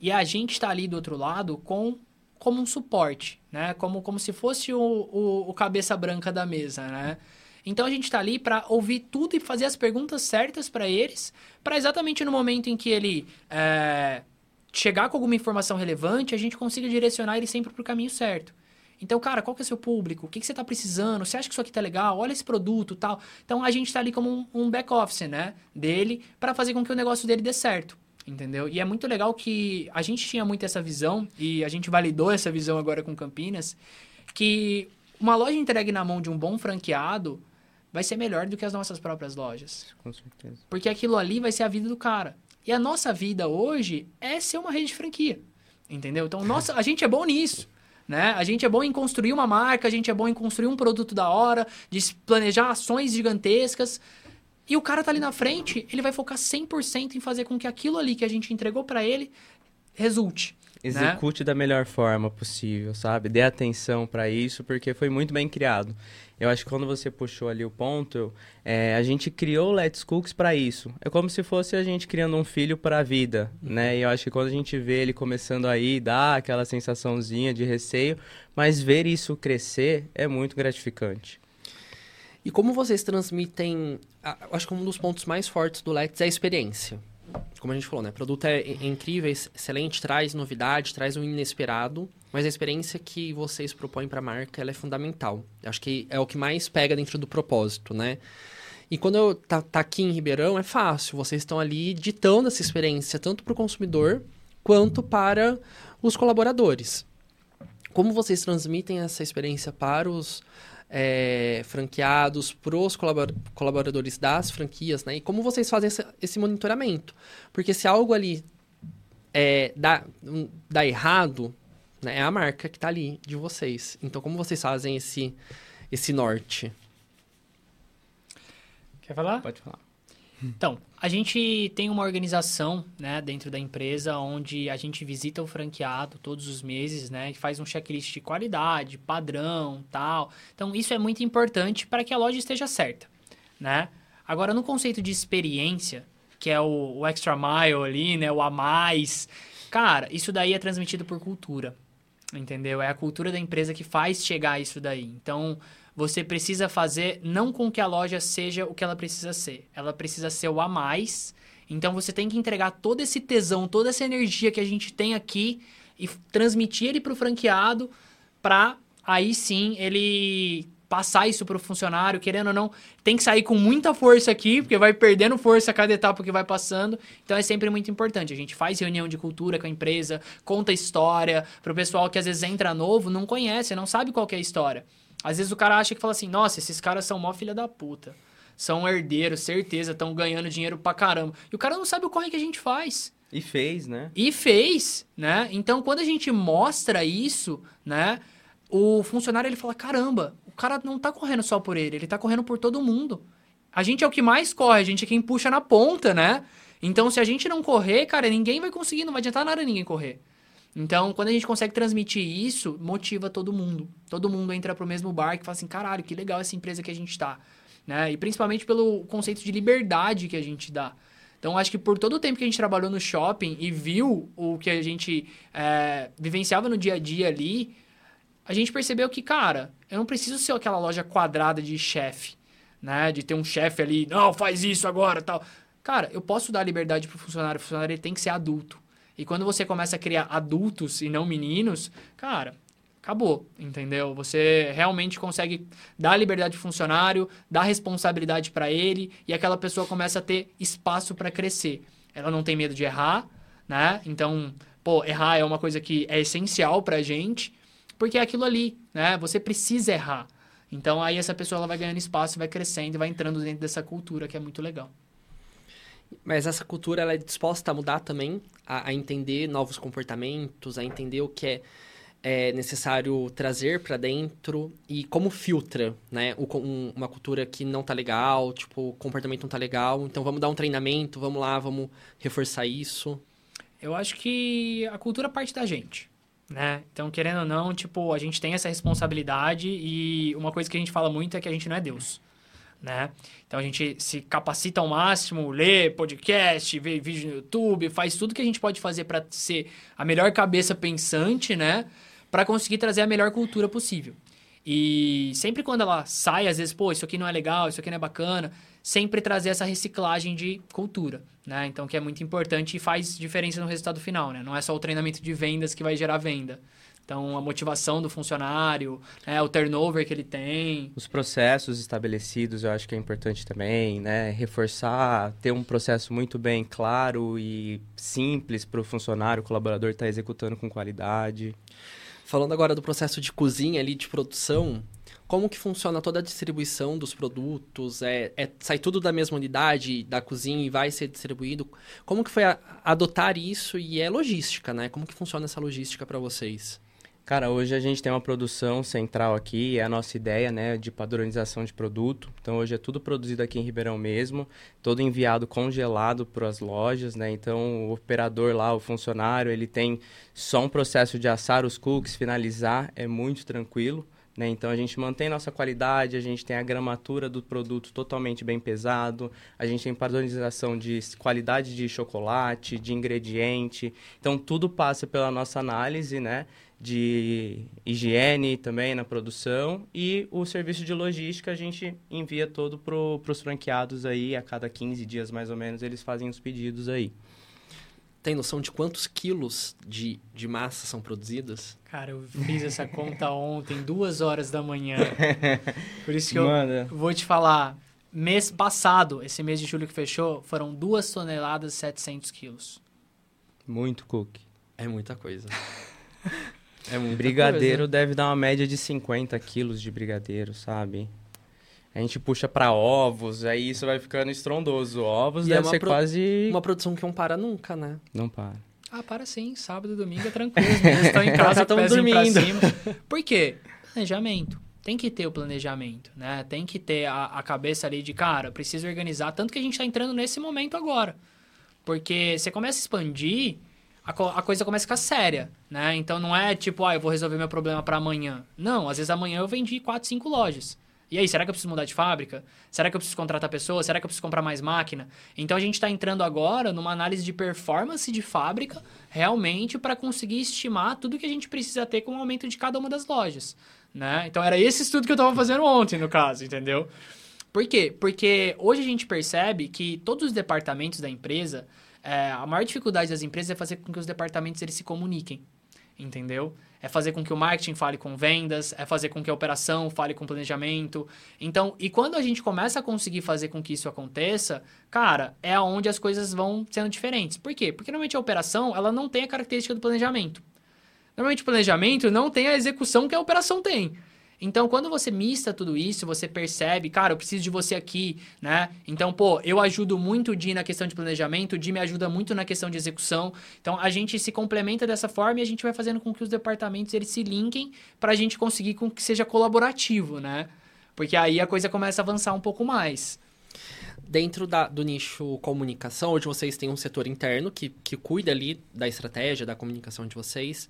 E a gente está ali do outro lado com como um suporte, né? Como, como se fosse o, o, o cabeça branca da mesa, né? Então a gente está ali para ouvir tudo e fazer as perguntas certas para eles, para exatamente no momento em que ele é, chegar com alguma informação relevante, a gente consiga direcionar ele sempre para o caminho certo. Então, cara, qual que é o seu público? O que, que você está precisando? Você acha que isso aqui tá legal? Olha esse produto tal. Então, a gente está ali como um, um back-office, né? Dele, para fazer com que o negócio dele dê certo entendeu? E é muito legal que a gente tinha muito essa visão, e a gente validou essa visão agora com Campinas, que uma loja entregue na mão de um bom franqueado vai ser melhor do que as nossas próprias lojas. Com certeza. Porque aquilo ali vai ser a vida do cara. E a nossa vida hoje é ser uma rede de franquia, entendeu? Então, nossa, a gente é bom nisso. Né? A gente é bom em construir uma marca, a gente é bom em construir um produto da hora, de planejar ações gigantescas, e o cara tá ali na frente, ele vai focar 100% em fazer com que aquilo ali que a gente entregou para ele resulte. Execute né? da melhor forma possível, sabe? Dê atenção para isso, porque foi muito bem criado. Eu acho que quando você puxou ali o ponto, é, a gente criou o Let's Cooks para isso. É como se fosse a gente criando um filho para a vida, né? E eu acho que quando a gente vê ele começando aí, dá aquela sensaçãozinha de receio, mas ver isso crescer é muito gratificante. E como vocês transmitem, acho que um dos pontos mais fortes do Let's é a experiência como a gente falou, né? O produto é, incrível, excelente, traz novidade, traz um inesperado, mas a experiência que vocês propõem para a marca ela é fundamental. Acho que é o que mais pega dentro do propósito, né? E quando eu tá, tá aqui em Ribeirão, é fácil. Vocês estão ali ditando essa experiência tanto para o consumidor quanto para os colaboradores. Como vocês transmitem essa experiência para os é, franqueados, para os colaboradores das franquias, né? E como vocês fazem esse, esse monitoramento? Porque se algo ali é, dá, dá errado, né, é a marca que está ali de vocês. Então, como vocês fazem esse, esse norte? Quer falar? Pode falar. Então, a gente tem uma organização né, dentro da empresa onde a gente visita o franqueado todos os meses, né? E faz um checklist de qualidade, padrão, tal. Então, isso é muito importante para que a loja esteja certa, né? Agora, no conceito de experiência, que é o, o extra mile ali, né? O a mais. Cara, isso daí é transmitido por cultura, entendeu? É a cultura da empresa que faz chegar isso daí. Então, você precisa fazer não com que a loja seja o que ela precisa ser. Ela precisa ser o a mais. Então você tem que entregar todo esse tesão, toda essa energia que a gente tem aqui e transmitir ele para o franqueado para aí sim ele passar isso para o funcionário, querendo ou não, tem que sair com muita força aqui, porque vai perdendo força a cada etapa que vai passando. Então é sempre muito importante. A gente faz reunião de cultura com a empresa, conta história para o pessoal que às vezes entra novo, não conhece, não sabe qual é a história. Às vezes o cara acha que fala assim, nossa, esses caras são mó filha da puta. São herdeiros, certeza, estão ganhando dinheiro pra caramba. E o cara não sabe o corre que a gente faz. E fez, né? E fez, né? Então, quando a gente mostra isso, né? O funcionário, ele fala, caramba, o cara não tá correndo só por ele, ele tá correndo por todo mundo. A gente é o que mais corre, a gente é quem puxa na ponta, né? Então, se a gente não correr, cara, ninguém vai conseguir, não vai adiantar nada ninguém correr. Então, quando a gente consegue transmitir isso, motiva todo mundo. Todo mundo entra pro mesmo barco e fala assim, caralho, que legal essa empresa que a gente tá. Né? E principalmente pelo conceito de liberdade que a gente dá. Então, acho que por todo o tempo que a gente trabalhou no shopping e viu o que a gente é, vivenciava no dia a dia ali, a gente percebeu que, cara, eu não preciso ser aquela loja quadrada de chefe, né? De ter um chefe ali, não, faz isso agora, tal. Cara, eu posso dar liberdade pro funcionário, o funcionário tem que ser adulto. E quando você começa a criar adultos e não meninos, cara, acabou, entendeu? Você realmente consegue dar liberdade ao funcionário, dar responsabilidade para ele e aquela pessoa começa a ter espaço para crescer. Ela não tem medo de errar, né? Então, pô, errar é uma coisa que é essencial pra gente, porque é aquilo ali, né? Você precisa errar. Então aí essa pessoa ela vai ganhando espaço, vai crescendo vai entrando dentro dessa cultura que é muito legal. Mas essa cultura ela é disposta a mudar também, a, a entender novos comportamentos, a entender o que é, é necessário trazer para dentro e como filtra, né? O, um, uma cultura que não tá legal, tipo, o comportamento não tá legal. Então vamos dar um treinamento, vamos lá, vamos reforçar isso. Eu acho que a cultura parte da gente. Né? Então, querendo ou não, tipo, a gente tem essa responsabilidade e uma coisa que a gente fala muito é que a gente não é Deus né? Então a gente se capacita ao máximo, lê podcast, vê vídeo no YouTube, faz tudo que a gente pode fazer para ser a melhor cabeça pensante, né? Para conseguir trazer a melhor cultura possível. E sempre quando ela sai, às vezes, pô, isso aqui não é legal, isso aqui não é bacana, sempre trazer essa reciclagem de cultura, né? Então, que é muito importante e faz diferença no resultado final, né? Não é só o treinamento de vendas que vai gerar venda. Então, a motivação do funcionário, né, o turnover que ele tem. Os processos estabelecidos eu acho que é importante também, né? Reforçar, ter um processo muito bem claro e simples para o funcionário, o colaborador estar tá executando com qualidade. Falando agora do processo de cozinha ali, de produção, como que funciona toda a distribuição dos produtos? É, é, sai tudo da mesma unidade da cozinha e vai ser distribuído? Como que foi a, adotar isso e é logística, né? Como que funciona essa logística para vocês? Cara, hoje a gente tem uma produção central aqui, é a nossa ideia, né, de padronização de produto. Então hoje é tudo produzido aqui em Ribeirão mesmo, todo enviado congelado para as lojas, né? Então o operador lá, o funcionário, ele tem só um processo de assar os cookies, finalizar, é muito tranquilo. Né? Então a gente mantém nossa qualidade, a gente tem a gramatura do produto totalmente bem pesado, a gente tem padronização de qualidade de chocolate, de ingrediente. Então tudo passa pela nossa análise, né? De higiene também na produção e o serviço de logística a gente envia todo para os franqueados aí, a cada 15 dias mais ou menos eles fazem os pedidos aí. Tem noção de quantos quilos de, de massa são produzidos? Cara, eu fiz essa conta ontem, duas horas da manhã. Por isso que eu vou te falar. Mês passado, esse mês de julho que fechou, foram duas toneladas e 700 quilos. Muito cookie. É muita coisa. É brigadeiro coisa. deve dar uma média de 50 quilos de brigadeiro, sabe? A gente puxa para ovos, aí isso vai ficando estrondoso. Ovos e é deve é ser pro... quase. Uma produção que não para nunca, né? Não para. Ah, para sim. Sábado e domingo é tranquilo. Eles estão em casa, estão dormindo. Por quê? Planejamento. Tem que ter o planejamento, né? Tem que ter a, a cabeça ali de, cara, preciso organizar. Tanto que a gente está entrando nesse momento agora. Porque você começa a expandir, a, co a, coisa começa a ficar séria, né? Então não é tipo, ah, eu vou resolver meu problema para amanhã. Não, às vezes amanhã eu vendi 4, 5 lojas. E aí, será que eu preciso mudar de fábrica? Será que eu preciso contratar pessoas? Será que eu preciso comprar mais máquina? Então a gente está entrando agora numa análise de performance de fábrica, realmente, para conseguir estimar tudo que a gente precisa ter com o aumento de cada uma das lojas. Né? Então era esse estudo que eu estava fazendo ontem, no caso, entendeu? Por quê? Porque hoje a gente percebe que todos os departamentos da empresa, é, a maior dificuldade das empresas é fazer com que os departamentos eles se comuniquem, entendeu? É fazer com que o marketing fale com vendas, é fazer com que a operação fale com planejamento. Então, e quando a gente começa a conseguir fazer com que isso aconteça, cara, é onde as coisas vão sendo diferentes. Por quê? Porque normalmente a operação, ela não tem a característica do planejamento. Normalmente o planejamento não tem a execução que a operação tem. Então, quando você mista tudo isso, você percebe, cara, eu preciso de você aqui, né? Então, pô, eu ajudo muito o Di na questão de planejamento, o Di me ajuda muito na questão de execução. Então, a gente se complementa dessa forma e a gente vai fazendo com que os departamentos eles se linkem para a gente conseguir com que seja colaborativo, né? Porque aí a coisa começa a avançar um pouco mais. Dentro da, do nicho comunicação, hoje vocês têm um setor interno que, que cuida ali da estratégia, da comunicação de vocês.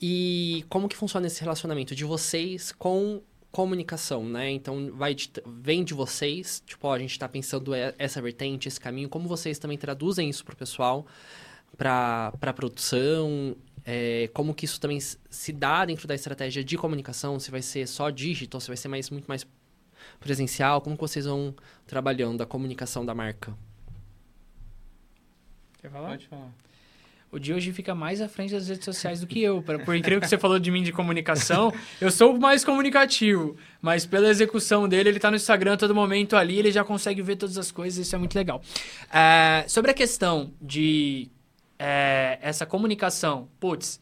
E como que funciona esse relacionamento de vocês com comunicação, né? Então, vai de, vem de vocês, tipo, ó, a gente está pensando essa vertente, esse caminho, como vocês também traduzem isso para o pessoal, para a produção, é, como que isso também se dá dentro da estratégia de comunicação, se vai ser só digital, se vai ser mais, muito mais presencial, como que vocês vão trabalhando a comunicação da marca? Quer falar? Pode falar. O Di hoje fica mais à frente das redes sociais do que eu. Por incrível que você falou de mim de comunicação, eu sou mais comunicativo. Mas pela execução dele, ele está no Instagram todo momento ali, ele já consegue ver todas as coisas, isso é muito legal. É, sobre a questão de é, essa comunicação, putz,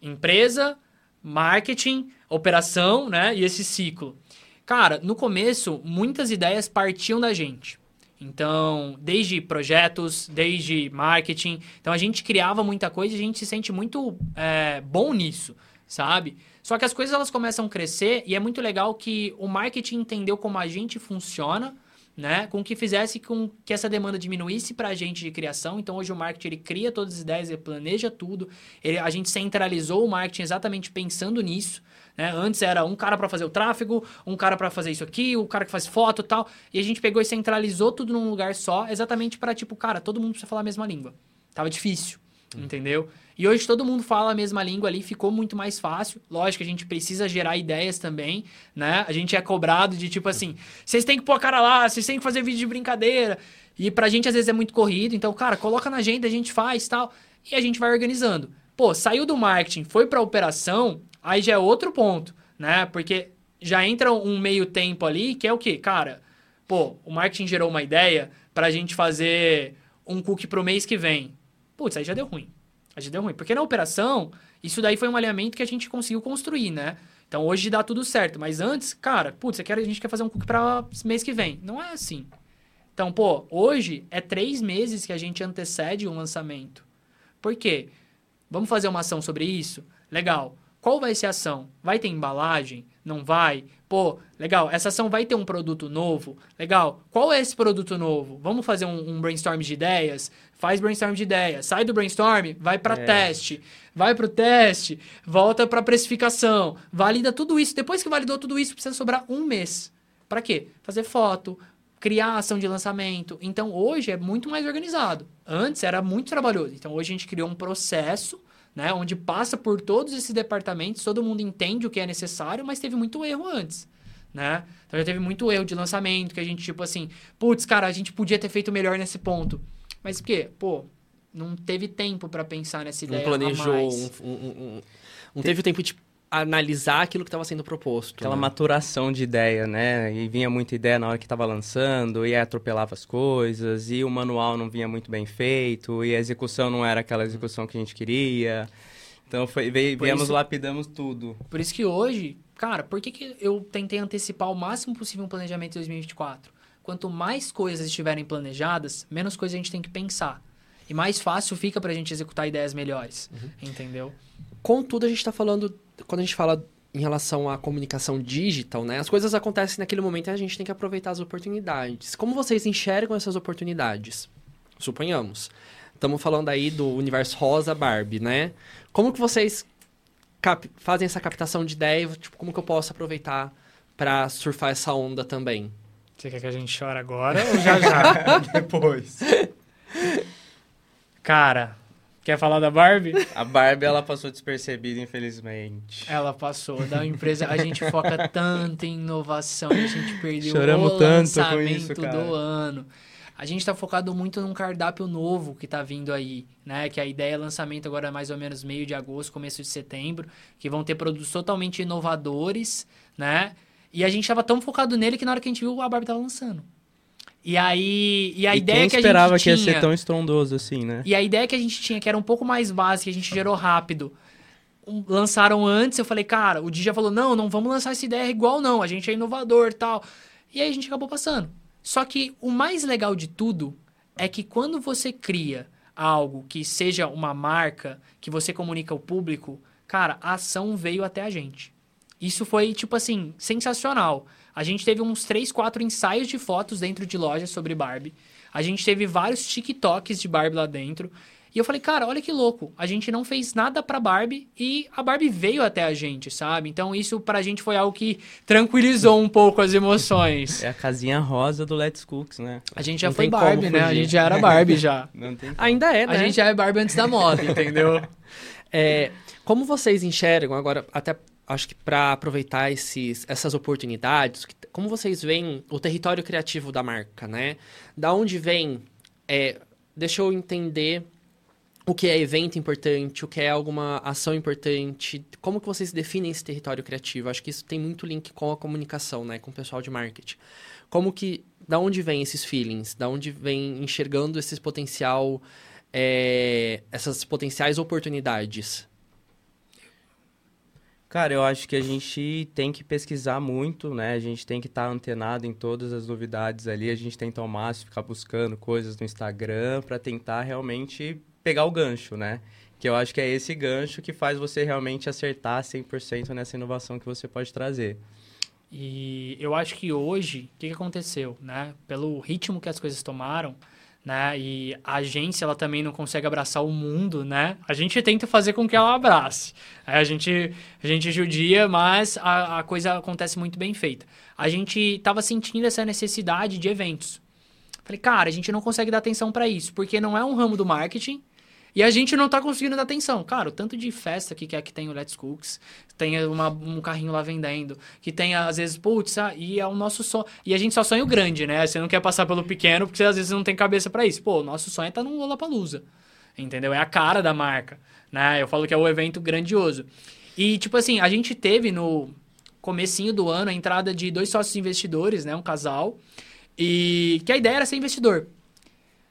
empresa, marketing, operação, né? E esse ciclo. Cara, no começo, muitas ideias partiam da gente. Então, desde projetos, desde marketing. Então, a gente criava muita coisa e a gente se sente muito é, bom nisso, sabe? Só que as coisas elas começam a crescer e é muito legal que o marketing entendeu como a gente funciona, né? Com que fizesse com que essa demanda diminuísse para a gente de criação. Então, hoje o marketing ele cria todas as ideias, ele planeja tudo. Ele, a gente centralizou o marketing exatamente pensando nisso. Né? Antes era um cara para fazer o tráfego, um cara para fazer isso aqui, o cara que faz foto e tal. E a gente pegou e centralizou tudo num lugar só, exatamente para tipo, cara, todo mundo precisa falar a mesma língua. Tava difícil, hum. entendeu? E hoje todo mundo fala a mesma língua ali, ficou muito mais fácil. Lógico a gente precisa gerar ideias também, né? A gente é cobrado de tipo assim, vocês têm que pôr a cara lá, vocês têm que fazer vídeo de brincadeira. E pra gente às vezes é muito corrido, então, cara, coloca na agenda, a gente faz tal. E a gente vai organizando. Pô, saiu do marketing, foi pra operação, Aí já é outro ponto, né? Porque já entra um meio tempo ali que é o quê? Cara, pô, o marketing gerou uma ideia pra gente fazer um cookie pro mês que vem. Putz, aí já deu ruim. Aí já deu ruim. Porque na operação, isso daí foi um alinhamento que a gente conseguiu construir, né? Então hoje dá tudo certo. Mas antes, cara, putz, a gente quer fazer um cookie para mês que vem. Não é assim. Então, pô, hoje é três meses que a gente antecede um lançamento. Por quê? Vamos fazer uma ação sobre isso? Legal. qual vai ser a ação? Vai ter embalagem? Não vai? Pô, legal, essa ação vai ter um produto novo? Legal, qual é esse produto novo? Vamos fazer um, um brainstorm de ideias? Faz brainstorm de ideias, sai do brainstorm, vai para é. teste, vai para o teste, volta para precificação, valida tudo isso. Depois que validou tudo isso, precisa sobrar um mês. Para quê? Fazer foto, criar ação de lançamento. Então hoje é muito mais organizado. Antes era muito trabalhoso. Então hoje a gente criou um processo né? Onde passa por todos esses departamentos, todo mundo entende o que é necessário, mas teve muito erro antes, né? Então já teve muito erro de lançamento, que a gente, tipo assim, putz, cara, a gente podia ter feito melhor nesse ponto. Mas por quê? Pô, não teve tempo para pensar nessa ideia. Não planejou, um, um, um, não teve o tempo de analisar aquilo que estava sendo proposto. Aquela né? maturação de ideia, né? E vinha muita ideia na hora que estava lançando, e atropelava as coisas, e o manual não vinha muito bem feito, e a execução não era aquela execução que a gente queria. Então foi, veio, viemos, isso, lapidamos tudo. Por isso que hoje, cara, por que, que eu tentei antecipar o máximo possível um planejamento de 2024? Quanto mais coisas estiverem planejadas, menos coisas a gente tem que pensar. E mais fácil fica para a gente executar ideias melhores, uhum. entendeu? Contudo, a gente está falando quando a gente fala em relação à comunicação digital, né? As coisas acontecem naquele momento e a gente tem que aproveitar as oportunidades. Como vocês enxergam essas oportunidades? Suponhamos. Estamos falando aí do universo rosa Barbie, né? Como que vocês fazem essa captação de ideia? Tipo, como que eu posso aproveitar para surfar essa onda também? Você quer que a gente chore agora ou já já? Depois. Cara, Quer falar da Barbie? A Barbie, ela passou despercebida, infelizmente. Ela passou. Da empresa, a gente foca tanto em inovação e a gente perdeu Choramos o tanto lançamento isso, do ano. A gente está focado muito num cardápio novo que está vindo aí, né? Que a ideia é lançamento agora é mais ou menos meio de agosto, começo de setembro, que vão ter produtos totalmente inovadores, né? E a gente estava tão focado nele que na hora que a gente viu, a Barbie estava lançando. E aí, e a e ideia que a gente esperava que ia ser tão estrondoso assim, né? E a ideia que a gente tinha, que era um pouco mais básica, a gente gerou rápido. Lançaram antes, eu falei, cara, o Dija falou, não, não vamos lançar essa ideia igual não, a gente é inovador tal. E aí a gente acabou passando. Só que o mais legal de tudo é que quando você cria algo que seja uma marca, que você comunica ao público, cara, a ação veio até a gente. Isso foi, tipo assim, sensacional. A gente teve uns 3, 4 ensaios de fotos dentro de lojas sobre Barbie. A gente teve vários TikToks de Barbie lá dentro. E eu falei, cara, olha que louco. A gente não fez nada pra Barbie e a Barbie veio até a gente, sabe? Então isso pra gente foi algo que tranquilizou um pouco as emoções. É a casinha rosa do Let's Cooks, né? A gente já não foi Barbie, né? A gente já era Barbie já. Ainda é, né? A gente já é Barbie antes da moda, entendeu? é, como vocês enxergam agora, até acho que para aproveitar esses, essas oportunidades, como vocês veem o território criativo da marca, né? Da onde vem, é, deixa eu entender o que é evento importante, o que é alguma ação importante, como que vocês definem esse território criativo? Acho que isso tem muito link com a comunicação, né, com o pessoal de marketing. Como que, da onde vem esses feelings? Da onde vem enxergando esse potencial, é, essas potenciais oportunidades? Cara, eu acho que a gente tem que pesquisar muito, né? A gente tem que estar tá antenado em todas as novidades ali. A gente tenta ao máximo ficar buscando coisas no Instagram para tentar realmente pegar o gancho, né? Que eu acho que é esse gancho que faz você realmente acertar 100% nessa inovação que você pode trazer. E eu acho que hoje, o que, que aconteceu, né? Pelo ritmo que as coisas tomaram, né? E a agência ela também não consegue abraçar o mundo, né? A gente tenta fazer com que ela abrace. A gente a gente judia, mas a, a coisa acontece muito bem feita. A gente estava sentindo essa necessidade de eventos. Falei, cara, a gente não consegue dar atenção para isso, porque não é um ramo do marketing e a gente não tá conseguindo dar atenção. Cara, o tanto de festa que quer que tem o Let's Cooks, tem uma, um carrinho lá vendendo, que tem, às vezes, putz, ah, e é o nosso sonho. E a gente só sonha o grande, né? Você não quer passar pelo pequeno, porque às vezes não tem cabeça para isso. Pô, o nosso sonho é tá no Lollapalooza. Entendeu? É a cara da marca, né? Eu falo que é o evento grandioso. E, tipo assim, a gente teve no comecinho do ano a entrada de dois sócios investidores, né? Um casal. E que a ideia era ser investidor.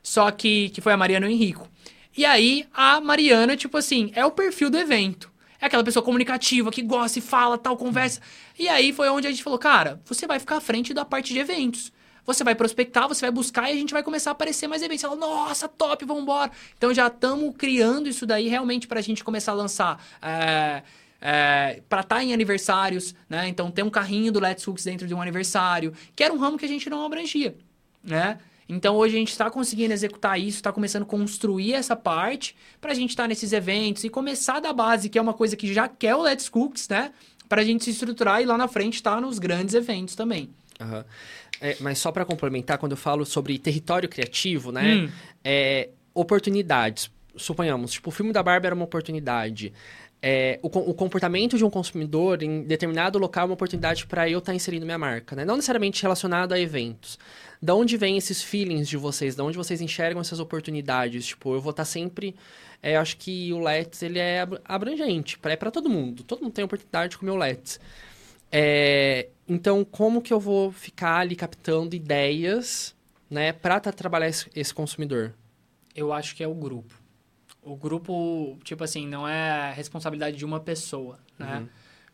Só que, que foi a Mariana e o Henrico. E aí, a Mariana, tipo assim, é o perfil do evento. É aquela pessoa comunicativa que gosta e fala, tal, conversa. E aí foi onde a gente falou, cara, você vai ficar à frente da parte de eventos. Você vai prospectar, você vai buscar e a gente vai começar a aparecer mais eventos. Fala, nossa, top, vamos embora. Então já estamos criando isso daí realmente para a gente começar a lançar. É é, para estar tá em aniversários, né? Então ter um carrinho do Let's Cooks dentro de um aniversário, que era um ramo que a gente não abrangia, né? Então hoje a gente está conseguindo executar isso, está começando a construir essa parte para a gente estar tá nesses eventos e começar da base, que é uma coisa que já quer o Let's Cooks, né? Para a gente se estruturar e lá na frente estar tá nos grandes eventos também. Uhum. É, mas só para complementar, quando eu falo sobre território criativo, né? Hum. É, oportunidades. Suponhamos, tipo, o filme da Barbie era uma oportunidade. É, o, o, comportamento de um consumidor em determinado local é uma oportunidade para eu estar tá inserindo minha marca, né? Não necessariamente relacionado a eventos. Da onde vem esses feelings de vocês? Da onde vocês enxergam essas oportunidades? Tipo, eu vou estar tá sempre... É, eu acho que o Let's, ele é abrangente. É para todo mundo. Todo mundo tem oportunidade de comer o Let's. É, então, como que eu vou ficar ali captando ideias, né, para trabalhar esse, esse consumidor? Eu acho que é o grupo. O grupo, tipo assim, não é responsabilidade de uma pessoa, né? Uhum.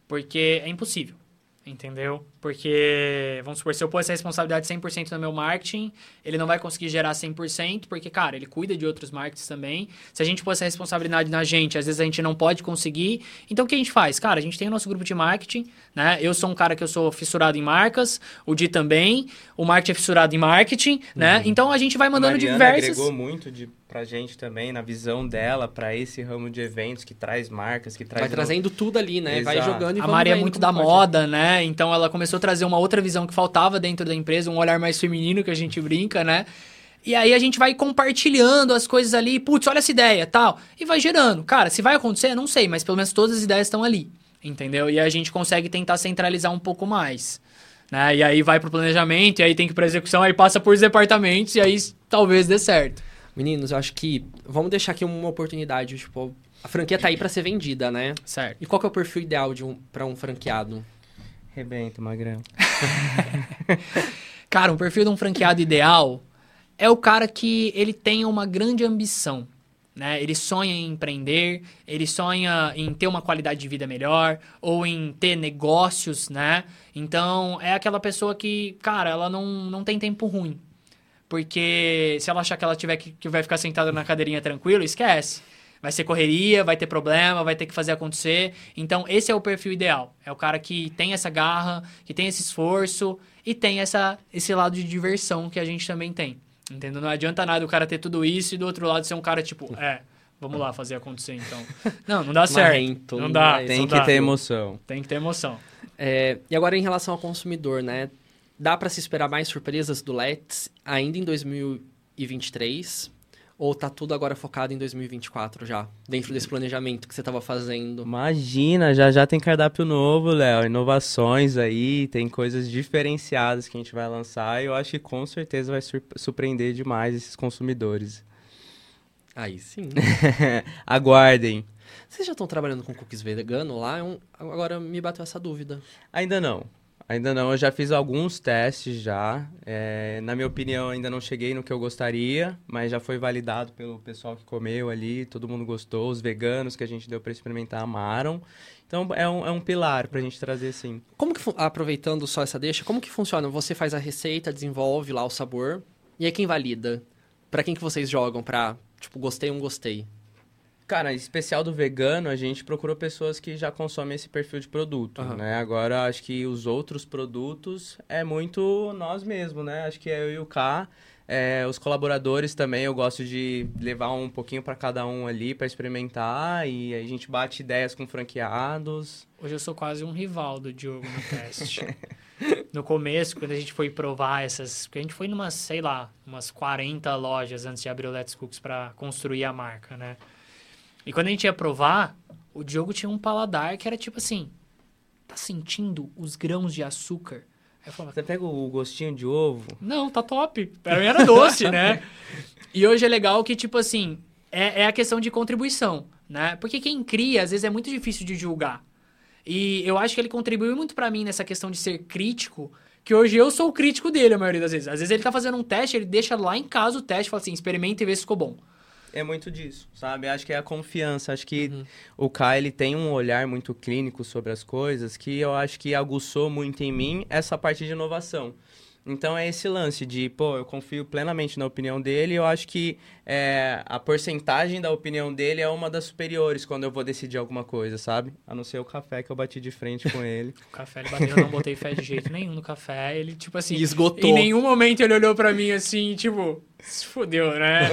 Porque é impossível. Entendeu? Porque, vamos supor, se eu pôr essa responsabilidade 100% no meu marketing, ele não vai conseguir gerar 100%, porque, cara, ele cuida de outros markets também. Se a gente pôr essa responsabilidade na gente, às vezes a gente não pode conseguir. Então, o que a gente faz? Cara, a gente tem o nosso grupo de marketing, né? Eu sou um cara que eu sou fissurado em marcas, o Di também, o marketing é fissurado em marketing, né? Uhum. Então, a gente vai mandando a diversos... agregou muito de pra gente também, na visão dela, para esse ramo de eventos que traz marcas, que traz... Vai trazendo tudo ali, né? Exato. Vai jogando e A Maria é muito da moda, né? Então ela começou a trazer uma outra visão que faltava dentro da empresa, um olhar mais feminino que a gente brinca, né? E aí a gente vai compartilhando as coisas ali, putz, olha essa ideia, tal, e vai gerando. Cara, se vai acontecer, não sei, mas pelo menos todas as ideias estão ali, entendeu? E a gente consegue tentar centralizar um pouco mais. Né? E aí vai pro planejamento, e aí tem que ir pra execução, aí passa por departamentos, e aí talvez dê certo. Meninos, eu acho que vamos deixar aqui uma oportunidade, tipo, a franquia tá aí para ser vendida, né? Certo. E qual que é o perfil ideal de um para um franqueado? Rebento, magrão. cara, um perfil de um franqueado ideal é o cara que ele tem uma grande ambição. Né? Ele sonha em empreender, ele sonha em ter uma qualidade de vida melhor ou em ter negócios, né? Então, é aquela pessoa que, cara, ela não, não tem tempo ruim, porque se ela achar que ela tiver que, que vai ficar sentada na cadeirinha tranquilo, esquece. Vai ser correria, vai ter problema, vai ter que fazer acontecer. Então, esse é o perfil ideal. É o cara que tem essa garra, que tem esse esforço e tem essa, esse lado de diversão que a gente também tem. Entendeu? Não adianta nada o cara ter tudo isso e do outro lado ser um cara tipo, é, vamos lá fazer acontecer então. Não, não dá certo. não dá. Tem não que dá. ter emoção. Tem que ter emoção. É, e agora em relação ao consumidor, né? Dá para se esperar mais surpresas do Let's ainda em 2023? Ou tá tudo agora focado em 2024 já? Dentro desse planejamento que você estava fazendo? Imagina, já já tem cardápio novo, Léo. Inovações aí, tem coisas diferenciadas que a gente vai lançar. E eu acho que com certeza vai surpreender demais esses consumidores. Aí sim. Aguardem. Vocês já estão trabalhando com cookies vegano lá? É agora me bateu essa dúvida. Ainda não. Ainda não, eu já fiz alguns testes já. É, na minha opinião, ainda não cheguei no que eu gostaria, mas já foi validado pelo pessoal que comeu ali, todo mundo gostou, os veganos que a gente deu para experimentar amaram. Então é um, é um pilar para a gente trazer sim. Como que, aproveitando só essa deixa, como que funciona? Você faz a receita, desenvolve lá o sabor, e aí quem valida? Para quem que vocês jogam? Para, tipo, gostei ou não gostei? Cara, especial do vegano, a gente procurou pessoas que já consomem esse perfil de produto, uhum. né? Agora, acho que os outros produtos é muito nós mesmos, né? Acho que é eu e o K. É, os colaboradores também, eu gosto de levar um pouquinho para cada um ali para experimentar e a gente bate ideias com franqueados. Hoje eu sou quase um rival do Diogo no teste. no começo, quando a gente foi provar essas. Porque a gente foi numas, sei lá, umas 40 lojas antes de abrir o Let's Cooks para construir a marca, né? E quando a gente ia provar, o Diogo tinha um paladar que era tipo assim: tá sentindo os grãos de açúcar? Aí falava, Você pega o gostinho de ovo? Não, tá top. Pra mim era doce, né? E hoje é legal que, tipo assim, é, é a questão de contribuição, né? Porque quem cria, às vezes, é muito difícil de julgar. E eu acho que ele contribuiu muito para mim nessa questão de ser crítico, que hoje eu sou o crítico dele a maioria das vezes. Às vezes ele tá fazendo um teste, ele deixa lá em casa o teste e fala assim, experimenta e vê se ficou bom é muito disso, sabe? Acho que é a confiança. Acho que uhum. o Kai, ele tem um olhar muito clínico sobre as coisas que eu acho que aguçou muito em mim essa parte de inovação. Então é esse lance de, pô, eu confio plenamente na opinião dele e eu acho que é, a porcentagem da opinião dele é uma das superiores quando eu vou decidir alguma coisa, sabe? A não ser o café que eu bati de frente com ele. o café ele bateu, eu não botei fé de jeito nenhum no café. Ele, tipo assim. E esgotou. Em nenhum momento ele olhou para mim assim, tipo, se fodeu, né?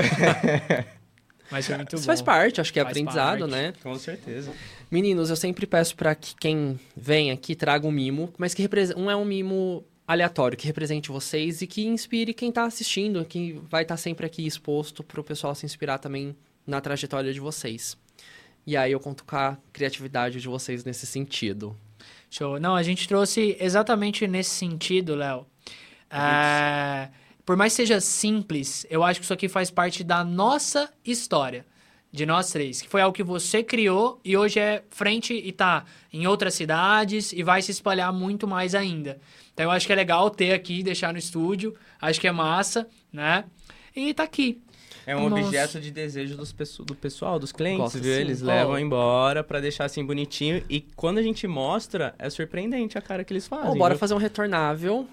Mas foi muito Isso bom. faz parte, acho que é Faz aprendizado, parte. né? com certeza. Meninos, eu sempre peço para que quem vem aqui traga um mimo, mas que não é um mimo aleatório, que represente vocês e que inspire quem tá assistindo, que vai estar sempre aqui exposto pro pessoal se inspirar também na trajetória de vocês. E aí eu conto com a criatividade de vocês nesse sentido. Show. Não, a gente trouxe exatamente nesse sentido, Léo. É, por mais que seja simples, eu acho que isso aqui faz parte da nossa história. De nós três. Que foi algo que você criou e hoje é frente e tá em outras cidades e vai se espalhar muito mais ainda. Então eu acho que é legal ter aqui, deixar no estúdio. Acho que é massa, né? E tá aqui. É um Nossa. objeto de desejo dos do pessoal, dos clientes, Gosto viu? sim. Eles Ó. levam embora pra deixar assim bonitinho. E quando a gente mostra, é surpreendente a cara que eles fazem. Ou bora viu? fazer um retornável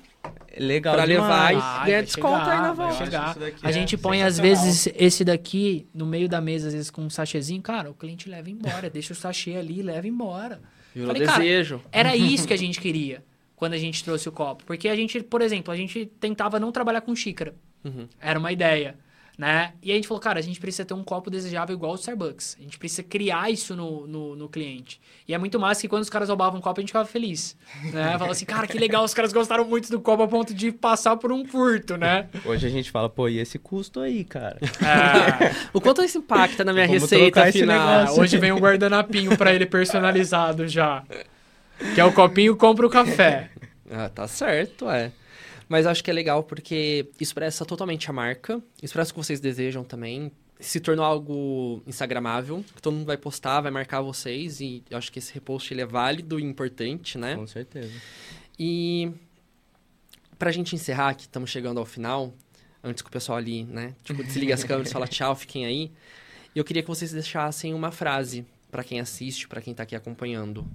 Legal pra levar e Vai, ganhar desconto chegar, aí na volta. A é gente põe, às vezes, esse daqui no meio da mesa, às vezes, com um sachêzinho. Cara, o cliente leva embora. deixa o sachê ali e leva embora. Falei, cara, desejo. Era isso que a gente queria quando a gente trouxe o copo. Porque a gente, por exemplo, a gente tentava não trabalhar com xícara. Uhum. Era uma ideia, né? E a gente falou, cara, a gente precisa ter um copo desejável igual o Starbucks. A gente precisa criar isso no, no, no cliente. E é muito massa que quando os caras roubavam um copo, a gente ficava feliz. Né? Falava assim, cara, que legal, os caras gostaram muito do copo a ponto de passar por um furto, né? Hoje a gente fala, pô, e esse custo aí, cara? É, O quanto isso impacta na minha Vamos receita final? hoje vem um guardanapinho pra ele personalizado já. Que é o copinho compra o café. Ah, tá certo, é. Mas acho que é legal porque expressa totalmente a marca, expressa o que vocês desejam também. Se tornou algo instagramável, que todo mundo vai postar, vai marcar vocês, e eu acho que esse repost ele é válido e importante, né? Com certeza. E pra gente encerrar, que estamos chegando ao final, antes que o pessoal ali, né, tipo, desligue as câmeras e fala tchau, fiquem aí. Eu queria que vocês deixassem uma frase pra quem assiste, pra quem tá aqui acompanhando.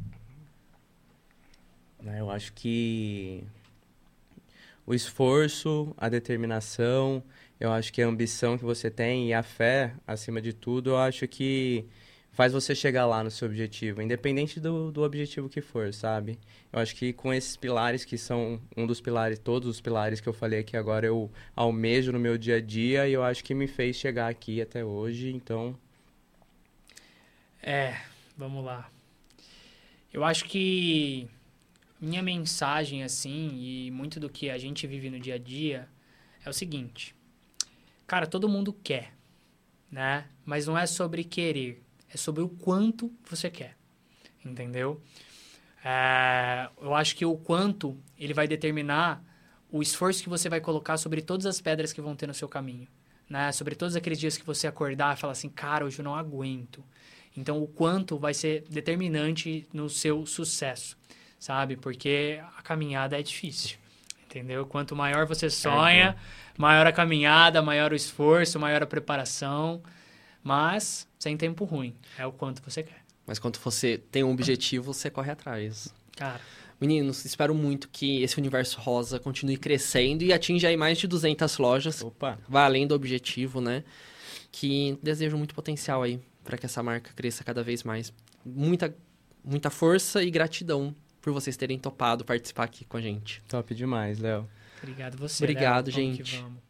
Eu acho que o esforço, a determinação, eu acho que a ambição que você tem e a fé, acima de tudo, eu acho que faz você chegar lá no seu objetivo, independente do, do objetivo que for, sabe? Eu acho que com esses pilares, que são um dos pilares, todos os pilares que eu falei aqui agora, eu almejo no meu dia a dia e eu acho que me fez chegar aqui até hoje, então É, vamos lá. Eu acho que minha mensagem, assim, e muito do que a gente vive no dia a dia, é o seguinte. Cara, todo mundo quer, né? Mas não é sobre querer, é sobre o quanto você quer, entendeu? É, eu acho que o quanto, ele vai determinar o esforço que você vai colocar sobre todas as pedras que vão ter no seu caminho, né? Sobre todos aqueles dias que você acordar e falar assim, cara, hoje eu não aguento. Então, o quanto vai ser determinante no seu sucesso, sabe? Porque a caminhada é difícil, entendeu? Quanto maior você sonha, maior a caminhada, maior o esforço, maior a preparação, mas sem tempo ruim. É o quanto você quer. Mas quando você tem um objetivo, você corre atrás. Cara, Meninos, espero muito que esse universo rosa continue crescendo e atinja aí mais de 200 lojas. opa, Vai além do objetivo, né? Que desejo muito potencial aí para que essa marca cresça cada vez mais. Muita, muita força e gratidão por vocês terem topado participar aqui com a gente. top demais, Léo. obrigado você. Obrigado, Léo. Gente. vamos.